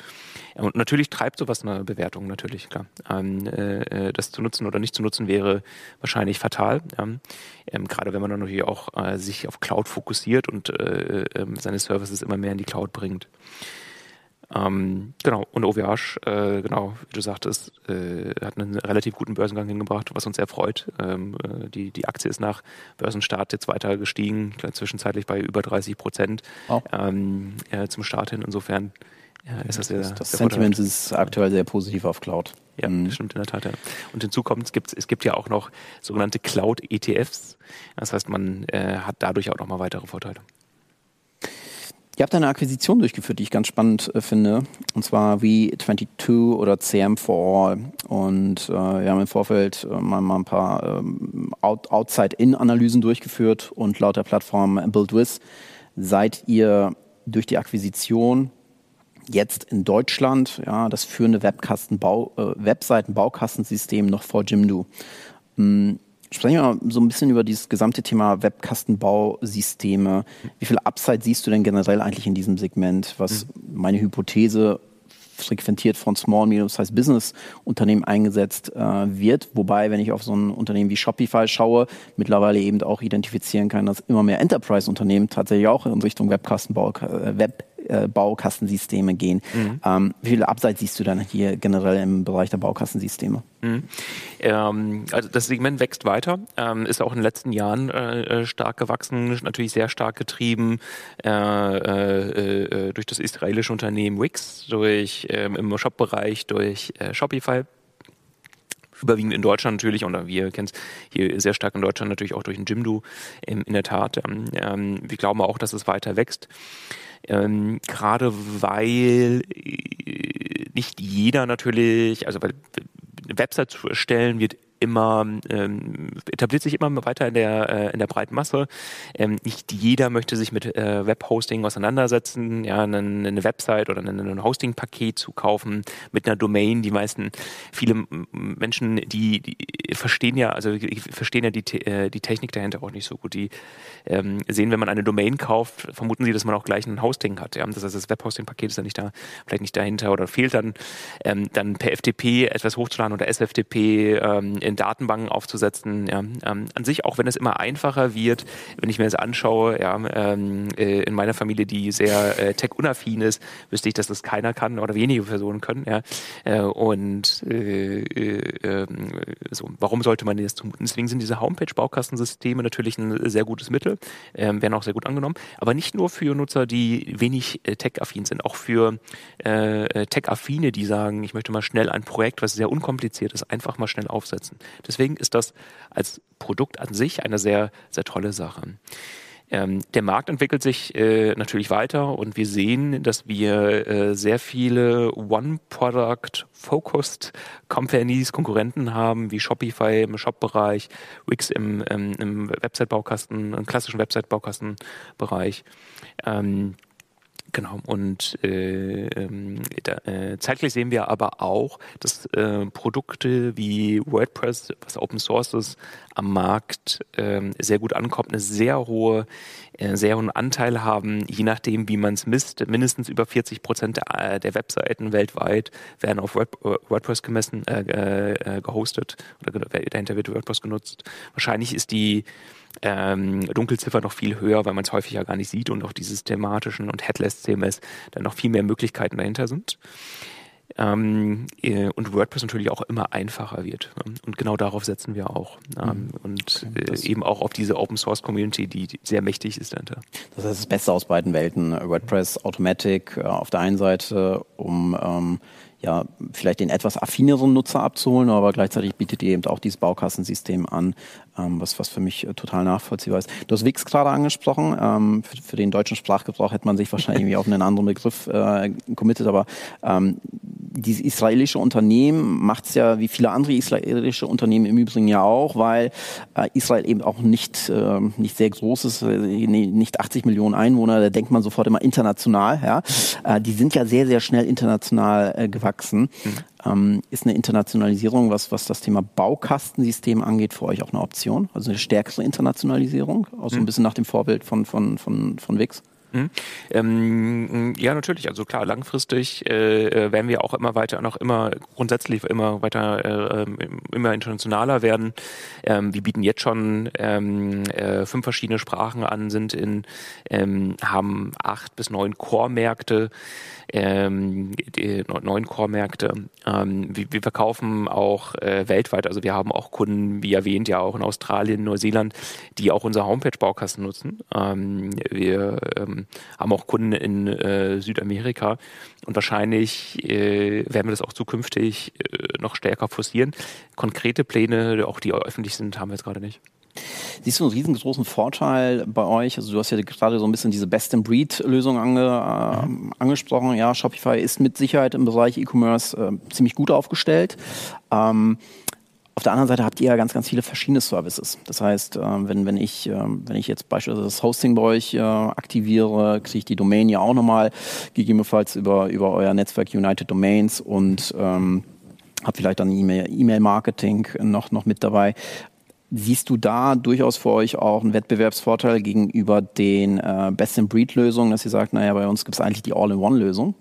Und natürlich treibt sowas eine Bewertung, natürlich, klar. Ähm, äh, das zu nutzen oder nicht zu nutzen wäre wahrscheinlich fatal. Ähm, ähm, gerade wenn man dann natürlich auch äh, sich auf Cloud fokussiert und äh, äh, seine Services immer mehr in die Cloud bringt. Ähm, genau, und OVH, äh, genau, wie du sagtest, äh, hat einen relativ guten Börsengang hingebracht, was uns sehr freut. Ähm, äh, die, die Aktie ist nach Börsenstart jetzt weiter gestiegen, zwischenzeitlich bei über 30 Prozent oh. ähm, zum Start hin. Insofern ja, ist das, sehr, das, das Sentiment ist aktuell sehr positiv auf Cloud. Ja, mhm. stimmt in der Tat. Ja. Und hinzu kommt, es gibt, es gibt ja auch noch sogenannte Cloud-ETFs. Das heißt, man äh, hat dadurch auch nochmal weitere Vorteile. Ihr habt eine Akquisition durchgeführt, die ich ganz spannend äh, finde, und zwar V22 oder CM for All. Und äh, wir haben im Vorfeld äh, mal, mal, ein paar ähm, Out Outside-In-Analysen durchgeführt und laut der Plattform BuildWiz seid ihr durch die Akquisition jetzt in Deutschland ja, das führende Webkastenbau, äh, Webseitenbaukastensystem noch vor Jimdo. Sprechen wir mal so ein bisschen über dieses gesamte Thema Webkastenbausysteme. Wie viel Upside siehst du denn generell eigentlich in diesem Segment, was mhm. meine Hypothese frequentiert von Small, Medium-Sized Business Unternehmen eingesetzt äh, wird. Wobei, wenn ich auf so ein Unternehmen wie Shopify schaue, mittlerweile eben auch identifizieren kann, dass immer mehr Enterprise-Unternehmen tatsächlich auch in Richtung Webkastenbau, äh, Web äh, Baukastensysteme gehen. Mhm. Ähm, wie viele Abseits siehst du dann hier generell im Bereich der Baukastensysteme? Mhm. Ähm, also das Segment wächst weiter, ähm, ist auch in den letzten Jahren äh, äh stark gewachsen, natürlich sehr stark getrieben äh, äh, durch das israelische Unternehmen Wix, durch ähm, im Shop-Bereich durch Shopify überwiegend in Deutschland natürlich, und wir kennen es hier sehr stark in Deutschland natürlich auch durch den Jimdo in, in der Tat. Ähm, ähm, wir glauben auch, dass es weiter wächst. Ähm, Gerade weil äh, nicht jeder natürlich, also weil eine Website zu erstellen wird immer, ähm, etabliert sich immer weiter in der, äh, in der breiten Masse. Ähm, nicht jeder möchte sich mit äh, Webhosting auseinandersetzen, ja, eine, eine Website oder ein, ein Hosting-Paket zu kaufen mit einer Domain. Die meisten, viele Menschen, die, die verstehen ja, also verstehen ja die, äh, die Technik dahinter auch nicht so gut. Die ähm, sehen, wenn man eine Domain kauft, vermuten sie, dass man auch gleich ein Hosting hat. Ja? Das heißt, das Webhosting-Paket ist dann nicht da, vielleicht nicht dahinter oder fehlt dann, ähm, dann per FTP etwas hochzuladen oder SFTP ähm, in Datenbanken aufzusetzen. Ja. Ähm, an sich, auch wenn es immer einfacher wird, wenn ich mir das anschaue, ja, ähm, äh, in meiner Familie, die sehr äh, tech-unaffin ist, wüsste ich, dass das keiner kann oder wenige Personen können. Ja. Äh, und äh, äh, ähm, so, warum sollte man das tun? Deswegen sind diese Homepage-Baukastensysteme natürlich ein sehr gutes Mittel, ähm, werden auch sehr gut angenommen, aber nicht nur für Nutzer, die wenig äh, tech-affin sind, auch für tech-affine, die sagen, ich möchte mal schnell ein Projekt, was sehr unkompliziert ist, einfach mal schnell aufsetzen. Deswegen ist das als Produkt an sich eine sehr, sehr tolle Sache. Ähm, der Markt entwickelt sich äh, natürlich weiter und wir sehen, dass wir äh, sehr viele One-Product-Focused Companies, Konkurrenten haben, wie Shopify im Shop-Bereich, Wix im, im, im Website-Baukasten, im klassischen Website-Baukasten-Bereich. Ähm, Genau, und äh, ähm, äh, zeitgleich sehen wir aber auch, dass äh, Produkte wie WordPress, was Open Source ist, am Markt äh, sehr gut ankommt, eine sehr hohe, äh, sehr hohen Anteil haben, je nachdem, wie man es misst. Mindestens über 40 Prozent der, der, Webseiten weltweit werden auf Web, äh, WordPress gemessen, äh, äh, gehostet oder dahinter wird WordPress genutzt. Wahrscheinlich ist die ähm, Dunkelziffer noch viel höher, weil man es häufig ja gar nicht sieht und auch dieses thematischen und Headless CMS dann noch viel mehr Möglichkeiten dahinter sind. Ähm, äh, und WordPress natürlich auch immer einfacher wird. Ne? Und genau darauf setzen wir auch. Ähm, mhm. Und okay, äh, eben auch auf diese Open Source Community, die sehr mächtig ist dahinter. Das ist das Beste aus beiden Welten. WordPress Automatic äh, auf der einen Seite, um ähm, ja, vielleicht den etwas affineren Nutzer abzuholen, aber gleichzeitig bietet ihr eben auch dieses Baukastensystem an, ähm, was, was für mich äh, total nachvollziehbar ist. Du hast Wix gerade angesprochen. Ähm, für, für, den deutschen Sprachgebrauch hätte man sich wahrscheinlich irgendwie auf einen anderen Begriff äh, committed, aber ähm, dieses israelische Unternehmen macht es ja wie viele andere israelische Unternehmen im Übrigen ja auch, weil äh, Israel eben auch nicht, äh, nicht sehr groß ist, äh, nicht 80 Millionen Einwohner, da denkt man sofort immer international. Ja? Äh, die sind ja sehr, sehr schnell international äh, gewachsen. Mhm. Ähm, ist eine Internationalisierung, was, was das Thema Baukastensystem angeht, für euch auch eine Option? Also eine stärkere Internationalisierung, auch so ein mhm. bisschen nach dem Vorbild von, von, von, von Wix? Mhm. Ähm, ja, natürlich. Also klar, langfristig äh, äh, werden wir auch immer weiter, noch immer grundsätzlich immer weiter, äh, ähm, immer internationaler werden. Ähm, wir bieten jetzt schon ähm, äh, fünf verschiedene Sprachen an, sind in, ähm, haben acht bis neun Core-Märkte ähm, die neuen Core-Märkte. Wir, wir, verkaufen auch äh, weltweit, also wir haben auch Kunden, wie erwähnt, ja auch in Australien, Neuseeland, die auch unser Homepage-Baukasten nutzen. Wir ähm, haben auch Kunden in äh, Südamerika und wahrscheinlich äh, werden wir das auch zukünftig äh, noch stärker forcieren. Konkrete Pläne, auch die öffentlich sind, haben wir jetzt gerade nicht. Siehst du einen riesengroßen Vorteil bei euch? Also du hast ja gerade so ein bisschen diese Best-in-Breed-Lösung ange, äh, mhm. angesprochen. Ja, Shopify ist mit Sicherheit im Bereich E-Commerce äh, ziemlich gut aufgestellt. Ähm, auf der anderen Seite habt ihr ja ganz, ganz viele verschiedene Services. Das heißt, äh, wenn, wenn, ich, äh, wenn ich jetzt beispielsweise das Hosting bei euch äh, aktiviere, kriege ich die Domain ja auch nochmal, gegebenenfalls über, über euer Netzwerk United Domains und ähm, habe vielleicht dann E-Mail-Marketing noch, noch mit dabei. Siehst du da durchaus für euch auch einen Wettbewerbsvorteil gegenüber den Best-in-Breed-Lösungen, dass ihr sagt, naja, bei uns gibt es eigentlich die All-in-One-Lösung?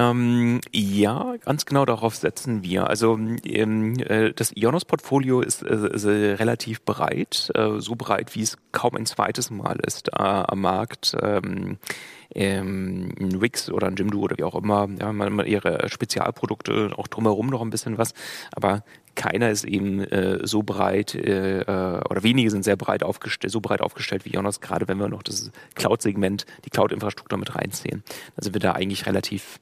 Ähm, ja, ganz genau darauf setzen wir. Also ähm, äh, das Ionos-Portfolio ist, äh, ist relativ breit, äh, so breit, wie es kaum ein zweites Mal ist äh, am Markt. Ähm, ähm, ein Wix oder ein Jimdo oder wie auch immer, ja, mal, ihre Spezialprodukte, auch drumherum noch ein bisschen was, aber keiner ist eben äh, so breit äh, oder wenige sind sehr breit aufgestellt, so breit aufgestellt wie Jonas, gerade wenn wir noch das Cloud-Segment, die Cloud-Infrastruktur mit reinziehen. Dann sind wir da eigentlich relativ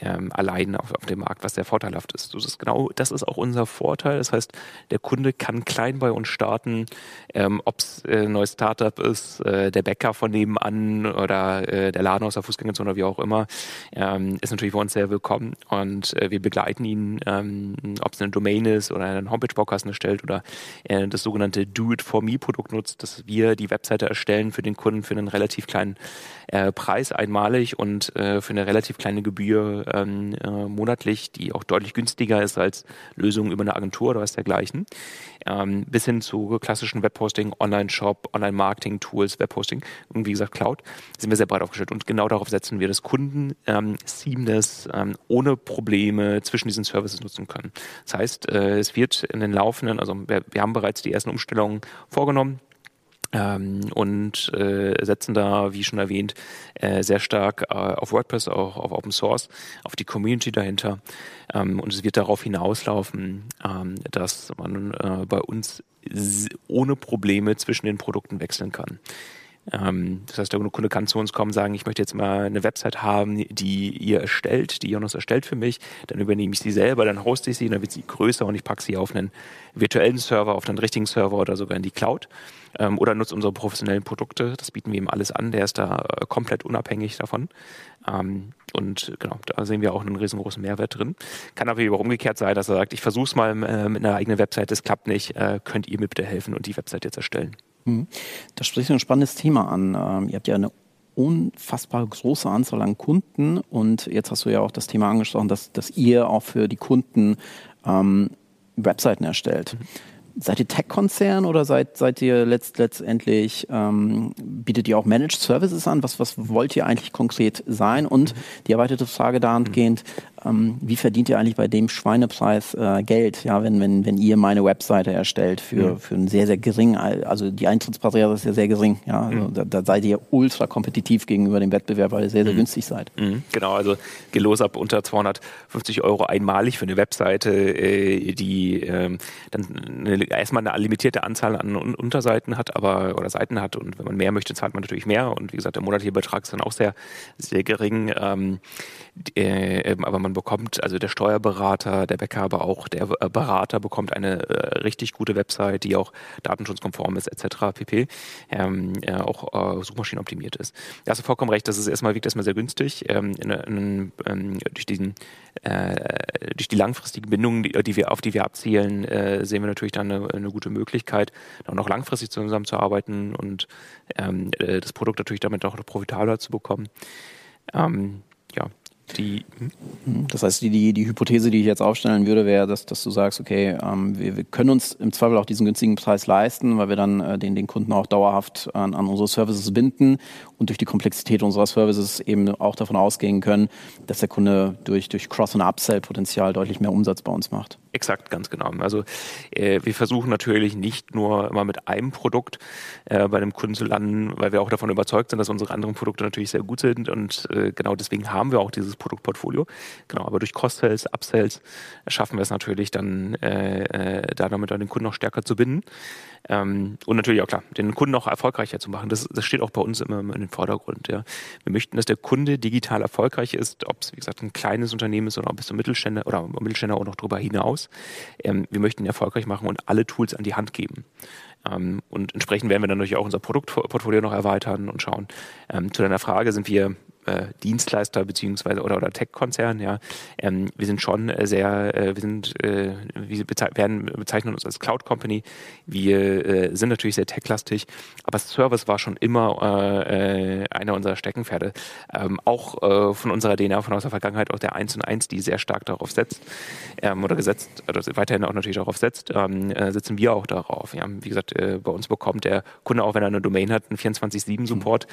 ähm, allein auf, auf dem Markt, was sehr vorteilhaft ist. Das ist genau, das ist auch unser Vorteil. Das heißt, der Kunde kann klein bei uns starten, ähm, ob es äh, ein neues Startup ist, äh, der Bäcker von nebenan oder äh, der Laden aus der Fußgängerzone oder wie auch immer, ähm, ist natürlich für uns sehr willkommen und äh, wir begleiten ihn, ähm, ob es eine Domain ist oder einen Homepage-Baukasten erstellt oder äh, das sogenannte Do-it-for-me-Produkt nutzt, dass wir die Webseite erstellen für den Kunden für einen relativ kleinen äh, Preis einmalig und äh, für eine relativ kleine Gebühr ähm, äh, monatlich, die auch deutlich günstiger ist als Lösungen über eine Agentur oder was dergleichen, ähm, bis hin zu klassischen Webhosting, Online-Shop, Online-Marketing-Tools, Webhosting und wie gesagt Cloud, sind wir sehr breit aufgestellt. Und genau darauf setzen wir, dass Kunden ähm, seamless, ähm, ohne Probleme zwischen diesen Services nutzen können. Das heißt, äh, es wird in den laufenden, also wir, wir haben bereits die ersten Umstellungen vorgenommen, ähm, und äh, setzen da, wie schon erwähnt, äh, sehr stark äh, auf WordPress, auch auf Open Source, auf die Community dahinter. Ähm, und es wird darauf hinauslaufen, ähm, dass man äh, bei uns ohne Probleme zwischen den Produkten wechseln kann. Ähm, das heißt, der Kunde kann zu uns kommen, sagen, ich möchte jetzt mal eine Website haben, die ihr erstellt, die Jonas erstellt für mich. Dann übernehme ich sie selber, dann hoste ich sie, dann wird sie größer und ich packe sie auf einen virtuellen Server, auf einen richtigen Server oder sogar in die Cloud. Ähm, oder nutze unsere professionellen Produkte. Das bieten wir ihm alles an. Der ist da äh, komplett unabhängig davon. Ähm, und genau, da sehen wir auch einen riesengroßen Mehrwert drin. Kann aber über umgekehrt sein, dass er sagt, ich versuche es mal äh, mit einer eigenen Website, das klappt nicht, äh, könnt ihr mir bitte helfen und die Website jetzt erstellen. Mhm. Da spricht ein spannendes Thema an. Ähm, ihr habt ja eine unfassbar große Anzahl an Kunden und jetzt hast du ja auch das Thema angesprochen, dass, dass ihr auch für die Kunden ähm, Webseiten erstellt. Mhm. Seid ihr Tech-Konzern oder seid, seid ihr letzt, letztendlich, ähm, bietet ihr auch Managed Services an? Was, was wollt ihr eigentlich konkret sein? Und die erweiterte Frage dahingehend, ähm, wie verdient ihr eigentlich bei dem Schweinepreis äh, Geld, ja, wenn, wenn, wenn ihr meine Webseite erstellt für, mhm. für einen sehr, sehr gering, also die Eintrittsbarriere ist ja sehr gering, ja, also mhm. da, da, seid ihr ultra kompetitiv gegenüber dem Wettbewerb, weil ihr sehr, sehr mhm. günstig seid. Mhm. Genau, also gelos ab unter 250 Euro einmalig für eine Webseite, äh, die äh, dann eine, erstmal eine limitierte Anzahl an Unterseiten hat, aber oder Seiten hat und wenn man mehr möchte, zahlt man natürlich mehr und wie gesagt, der monatliche Betrag ist dann auch sehr, sehr gering. Ähm, äh, aber man bekommt, also der Steuerberater, der Bäcker, aber auch der äh, Berater bekommt eine äh, richtig gute Website, die auch datenschutzkonform ist, etc. pp. Ähm, äh, auch äh, suchmaschinenoptimiert ist. Da hast du vollkommen recht, das ist erstmal, wirkt erstmal sehr günstig. Ähm, in, in, ähm, durch, diesen, äh, durch die langfristigen Bindungen, die, die, wir, auf die wir abzielen, äh, sehen wir natürlich dann eine, eine gute Möglichkeit, auch noch langfristig zusammenzuarbeiten und ähm, das Produkt natürlich damit auch profitabler zu bekommen. Ähm, die, das heißt, die, die, die Hypothese, die ich jetzt aufstellen würde, wäre, dass, dass du sagst, okay, ähm, wir, wir können uns im Zweifel auch diesen günstigen Preis leisten, weil wir dann äh, den, den Kunden auch dauerhaft an, an unsere Services binden und durch die Komplexität unserer Services eben auch davon ausgehen können, dass der Kunde durch, durch Cross- und Upsell-Potenzial deutlich mehr Umsatz bei uns macht. Exakt, ganz genau. Also äh, wir versuchen natürlich nicht nur immer mit einem Produkt äh, bei einem Kunden zu landen, weil wir auch davon überzeugt sind, dass unsere anderen Produkte natürlich sehr gut sind und äh, genau deswegen haben wir auch dieses Produktportfolio. Genau, aber durch Cross-Sales, Upsells schaffen wir es natürlich dann, äh, äh, da damit den Kunden noch stärker zu binden. Ähm, und natürlich auch klar, den Kunden auch erfolgreicher zu machen. Das, das steht auch bei uns immer in den Vordergrund. Ja. Wir möchten, dass der Kunde digital erfolgreich ist, ob es, wie gesagt, ein kleines Unternehmen ist oder ob es ein Mittelständler oder Mittelständler auch noch darüber hinaus. Ähm, wir möchten ihn erfolgreich machen und alle Tools an die Hand geben. Ähm, und entsprechend werden wir dann natürlich auch unser Produktportfolio noch erweitern und schauen. Ähm, zu deiner Frage sind wir äh, Dienstleister beziehungsweise oder, oder Tech-Konzern, ja. Ähm, wir sind schon äh, sehr, äh, wir sind, äh, wir werden, bezeichnen uns als Cloud Company. Wir äh, sind natürlich sehr tech-lastig, aber Service war schon immer äh, einer unserer Steckenpferde. Ähm, auch von unserer DNA, von unserer Vergangenheit, auch der 1 und 1, die sehr stark darauf setzt, ähm, oder gesetzt, oder weiterhin auch natürlich darauf setzt, ähm, äh, sitzen wir auch darauf. Ja. Wie gesagt, bei uns bekommt der Kunde auch, wenn er eine Domain hat, einen 24-7-Support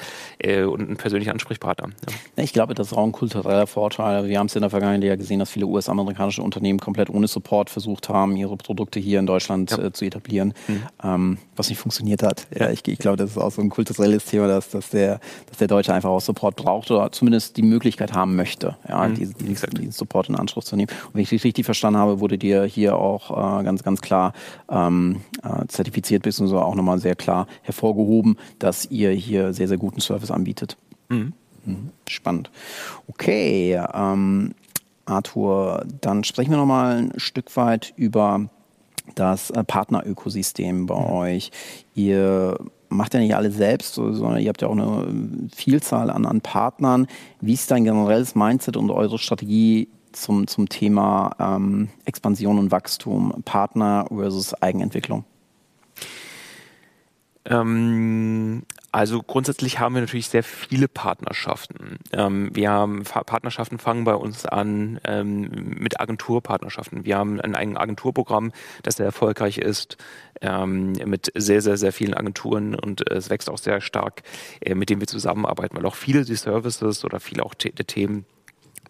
mhm. und einen persönlichen Ansprechpartner. Ich glaube, das ist auch ein kultureller Vorteil. Wir haben es in der Vergangenheit ja gesehen, dass viele US-amerikanische Unternehmen komplett ohne Support versucht haben, ihre Produkte hier in Deutschland ja. äh, zu etablieren, mhm. ähm, was nicht funktioniert hat. Ja, ich, ich, glaube, das ist auch so ein kulturelles Thema, dass, dass, der, dass der Deutsche einfach auch Support braucht oder zumindest die Möglichkeit haben möchte, ja, mhm. diesen, diesen, diesen, Support in Anspruch zu nehmen. Und wenn ich dich richtig verstanden habe, wurde dir hier auch äh, ganz, ganz klar ähm, äh, zertifiziert, beziehungsweise auch nochmal sehr klar hervorgehoben, dass ihr hier sehr, sehr guten Service anbietet. Mhm. Mhm. Spannend. Okay, ähm, Arthur, dann sprechen wir noch mal ein Stück weit über das äh, Partnerökosystem bei mhm. euch. Ihr macht ja nicht alle selbst, sondern ihr habt ja auch eine Vielzahl an, an Partnern. Wie ist dein generelles Mindset und eure Strategie zum, zum Thema ähm, Expansion und Wachstum, Partner versus Eigenentwicklung? Ähm, also grundsätzlich haben wir natürlich sehr viele Partnerschaften. Ähm, wir haben Partnerschaften fangen bei uns an ähm, mit Agenturpartnerschaften. Wir haben ein, ein Agenturprogramm, das sehr erfolgreich ist, ähm, mit sehr, sehr, sehr vielen Agenturen und äh, es wächst auch sehr stark, äh, mit dem wir zusammenarbeiten, weil auch viele die Services oder viele auch der Themen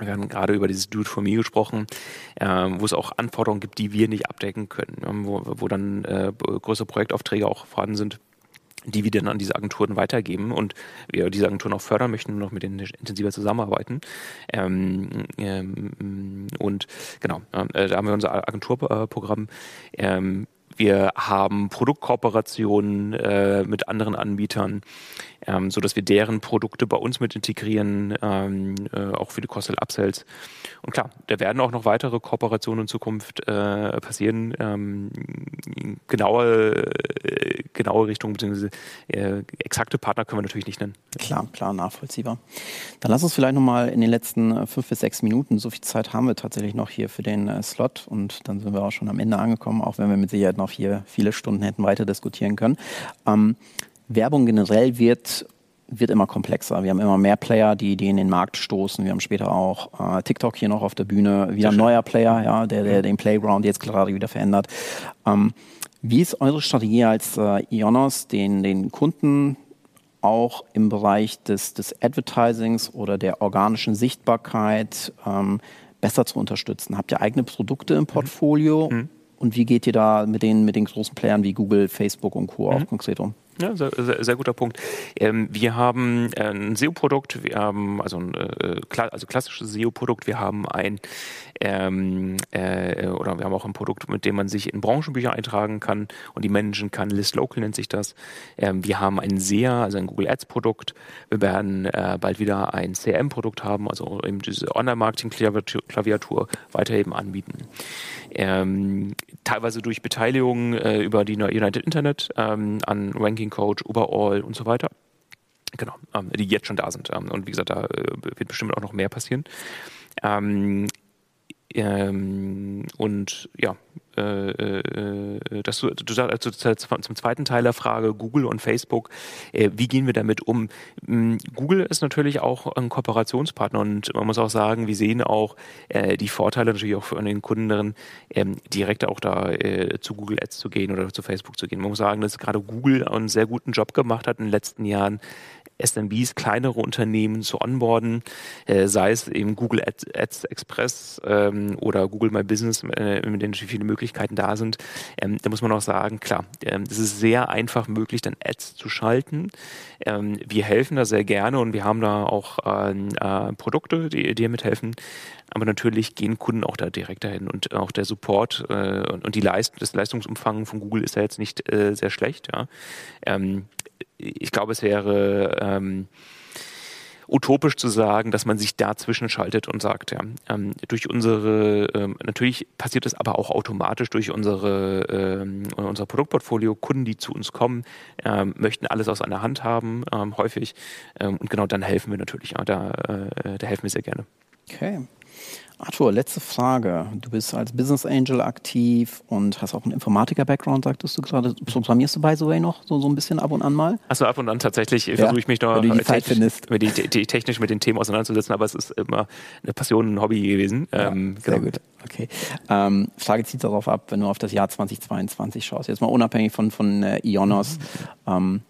wir haben gerade über dieses It For Me gesprochen, äh, wo es auch Anforderungen gibt, die wir nicht abdecken können, wo, wo dann äh, größere Projektaufträge auch vorhanden sind, die wir dann an diese Agenturen weitergeben und wir diese Agenturen auch fördern möchten und noch mit denen intensiver zusammenarbeiten. Ähm, ähm, und genau, äh, da haben wir unser Agenturprogramm. Ähm, Wir haben Produktkooperationen äh, mit anderen Anbietern, ähm, so dass wir deren Produkte bei uns mit integrieren, ähm, äh, auch für die Cross-Sell Upsells. Und klar, da werden auch noch weitere Kooperationen in Zukunft äh, passieren. Ähm, genaue, äh, genaue Richtung bzw. Äh, exakte Partner können wir natürlich nicht nennen. Klar, klar, nachvollziehbar. Dann lass uns vielleicht nochmal in den letzten äh, fünf bis sechs Minuten, so viel Zeit haben wir tatsächlich noch hier für den Slot und dann sind wir auch schon am Ende angekommen, auch wenn wir mit Sicherheit noch hier viele Stunden hätten weiter diskutieren können. Ähm, Werbung generell wird wird immer komplexer. Wir haben immer mehr Player, die, die in den Markt stoßen. Wir haben später auch äh, TikTok hier noch auf der Bühne, wieder ein neuer Player, ja, der, der den Playground jetzt gerade wieder verändert. Ähm, wie ist eure Strategie als äh, Ionos, den, den Kunden auch im Bereich des, des Advertisings oder der organischen Sichtbarkeit ähm, besser zu unterstützen? Habt ihr eigene Produkte im Portfolio? Mhm. Und wie geht ihr da mit den, mit den großen Playern wie Google, Facebook und Co. Mhm. auch konkret um? Ja, sehr, sehr, sehr guter Punkt. Ähm, wir haben äh, ein SEO-Produkt, wir haben also ein äh, also klassisches SEO-Produkt, wir haben ein ähm, äh, oder wir haben auch ein Produkt, mit dem man sich in Branchenbücher eintragen kann und die managen kann. List Local nennt sich das. Ähm, wir haben ein SEA, also ein Google Ads Produkt. Wir werden äh, bald wieder ein CRM-Produkt haben, also eben diese Online-Marketing-Klaviatur weiter eben anbieten. Ähm, teilweise durch Beteiligung äh, über die United Internet ähm, an Ranking Coach, Overall und so weiter. Genau, ähm, die jetzt schon da sind. Ähm, und wie gesagt, da äh, wird bestimmt auch noch mehr passieren. Ähm, ähm, und ja, äh, äh, dass du, du also zum zweiten Teil der Frage Google und Facebook, äh, wie gehen wir damit um? Mm, Google ist natürlich auch ein Kooperationspartner und man muss auch sagen, wir sehen auch äh, die Vorteile natürlich auch für den Kunden ähm, direkt auch da äh, zu Google Ads zu gehen oder zu Facebook zu gehen. Man muss sagen, dass gerade Google einen sehr guten Job gemacht hat in den letzten Jahren, SMBs, kleinere Unternehmen zu onboarden, äh, sei es eben Google Ads, Ads Express ähm, oder Google My Business, äh, mit denen viele Möglichkeiten da sind. Ähm, da muss man auch sagen, klar, ähm, es ist sehr einfach möglich, dann Ads zu schalten. Ähm, wir helfen da sehr gerne und wir haben da auch äh, Produkte, die dir mithelfen. Aber natürlich gehen Kunden auch da direkt dahin und auch der Support äh, und, und die Leist das Leistungsumfang von Google ist ja jetzt nicht äh, sehr schlecht. Ja. Ähm, ich glaube, es wäre ähm, utopisch zu sagen, dass man sich dazwischen schaltet und sagt, ja, ähm, durch unsere, ähm, natürlich passiert es aber auch automatisch durch unsere, ähm, unser Produktportfolio, Kunden, die zu uns kommen, ähm, möchten alles aus einer Hand haben, ähm, häufig. Ähm, und genau dann helfen wir natürlich, ja, da, äh, da helfen wir sehr gerne. Okay. Arthur, letzte Frage. Du bist als Business Angel aktiv und hast auch einen Informatiker-Background, sagtest du gerade. Programmierst du by the way noch so, so ein bisschen ab und an mal? Also ab und an tatsächlich ja, versuche ich mich noch die Zeit technisch, mit die, die, technisch mit den Themen auseinanderzusetzen, aber es ist immer eine Passion, ein Hobby gewesen. Ja, ähm, sehr genau. gut. Okay. Ähm, Frage zieht darauf ab, wenn du auf das Jahr 2022 schaust. Jetzt mal unabhängig von, von äh, Ionos. Mhm. Ähm,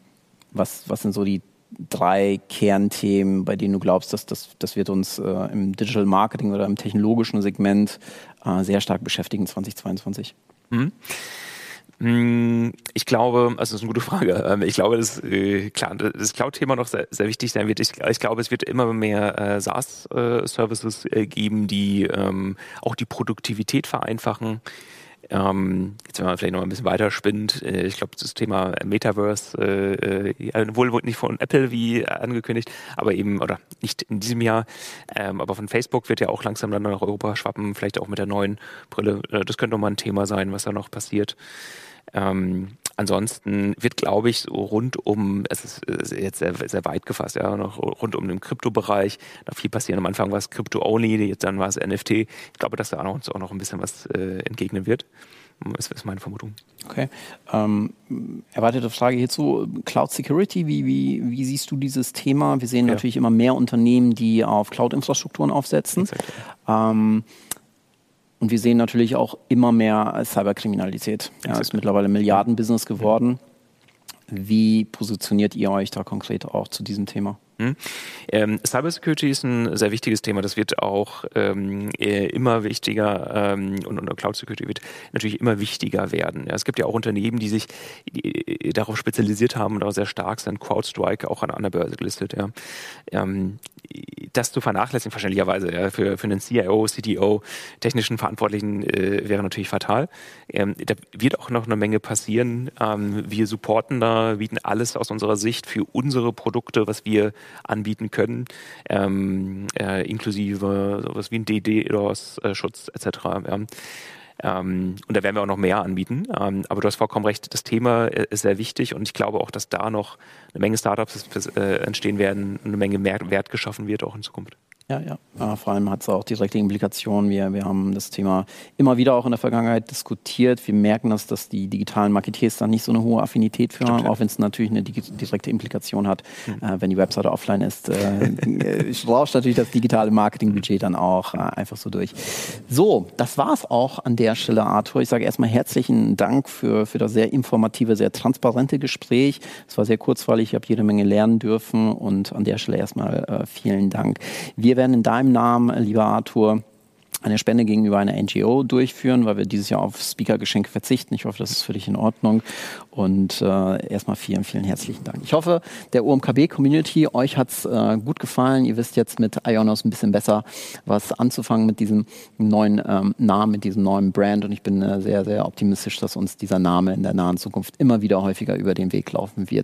was, was sind so die drei Kernthemen, bei denen du glaubst, dass das, das wird uns äh, im Digital Marketing oder im technologischen Segment äh, sehr stark beschäftigen 2022? Mhm. Mm, ich glaube, also das ist eine gute Frage. Ähm, ich glaube, dass äh, das Cloud-Thema noch sehr, sehr, wichtig sein wird. Ich, ich, glaube, es wird immer mehr äh, SaaS-Services äh, geben, die ähm, auch die Produktivität vereinfachen. Ähm, jetzt, wenn man vielleicht noch ein bisschen weiter spinnt, äh, ich glaube, das Thema Metaverse, äh, äh, wohl nicht von Apple wie angekündigt, aber eben, oder nicht in diesem Jahr, ähm, aber von Facebook wird ja auch langsam dann nach Europa schwappen, vielleicht auch mit der neuen Brille. Äh, das könnte noch mal ein Thema sein, was da noch passiert. Ähm, ansonsten wird, glaube ich, so rund um, es ist jetzt sehr, sehr weit gefasst, ja, noch rund um den Kryptobereich, da viel passieren. Am Anfang war es Crypto-Only, jetzt dann war es NFT. Ich glaube, dass da auch uns auch noch ein bisschen was äh, entgegnen wird. Das ist meine Vermutung. Okay. Ähm, erweiterte Frage hierzu. Cloud Security, wie, wie, wie siehst du dieses Thema? Wir sehen ja. natürlich immer mehr Unternehmen, die auf Cloud-Infrastrukturen aufsetzen. Ähm, und wir sehen natürlich auch immer mehr Cyberkriminalität. Ja, ist mittlerweile Milliardenbusiness geworden. Wie positioniert ihr euch da konkret auch zu diesem Thema? Hm? Ähm, Cybersecurity ist ein sehr wichtiges Thema. Das wird auch ähm, immer wichtiger ähm, und, und Cloud Security wird natürlich immer wichtiger werden. Ja, es gibt ja auch Unternehmen, die sich die, darauf spezialisiert haben und auch sehr stark sind. CrowdStrike auch an, an der Börse gelistet. Ja. Ähm, das zu vernachlässigen, verständlicherweise, ja, für, für einen CIO, CTO, technischen Verantwortlichen äh, wäre natürlich fatal. Ähm, da wird auch noch eine Menge passieren. Ähm, wir supporten da, bieten alles aus unserer Sicht für unsere Produkte, was wir anbieten können, ähm, äh, inklusive sowas wie ein DDoS-Schutz etc. Ja. Ähm, und da werden wir auch noch mehr anbieten. Ähm, aber du hast vollkommen recht, das Thema äh, ist sehr wichtig und ich glaube auch, dass da noch eine Menge Startups äh, entstehen werden, eine Menge Wert geschaffen wird auch in Zukunft. Ja, ja. Äh, vor allem hat es auch direkte Implikationen. Wir, wir haben das Thema immer wieder auch in der Vergangenheit diskutiert. Wir merken, dass, dass die digitalen Marketeers da nicht so eine hohe Affinität für haben, auch wenn es natürlich eine direkte Implikation hat. Mhm. Äh, wenn die Webseite offline ist, äh, äh rauscht natürlich das digitale Marketingbudget dann auch äh, einfach so durch. So, das war es auch an der Stelle, Arthur. Ich sage erstmal herzlichen Dank für, für das sehr informative, sehr transparente Gespräch. Es war sehr kurzweilig, ich habe jede Menge lernen dürfen und an der Stelle erstmal äh, vielen Dank. Wir wir werden in deinem Namen, lieber Arthur, eine Spende gegenüber einer NGO durchführen, weil wir dieses Jahr auf Speaker-Geschenke verzichten. Ich hoffe, das ist für dich in Ordnung. Und äh, erstmal vielen, vielen herzlichen Dank. Ich hoffe, der OMKB-Community, euch hat's äh, gut gefallen. Ihr wisst jetzt mit Ionos ein bisschen besser, was anzufangen mit diesem neuen ähm, Namen, mit diesem neuen Brand. Und ich bin äh, sehr, sehr optimistisch, dass uns dieser Name in der nahen Zukunft immer wieder häufiger über den Weg laufen wird.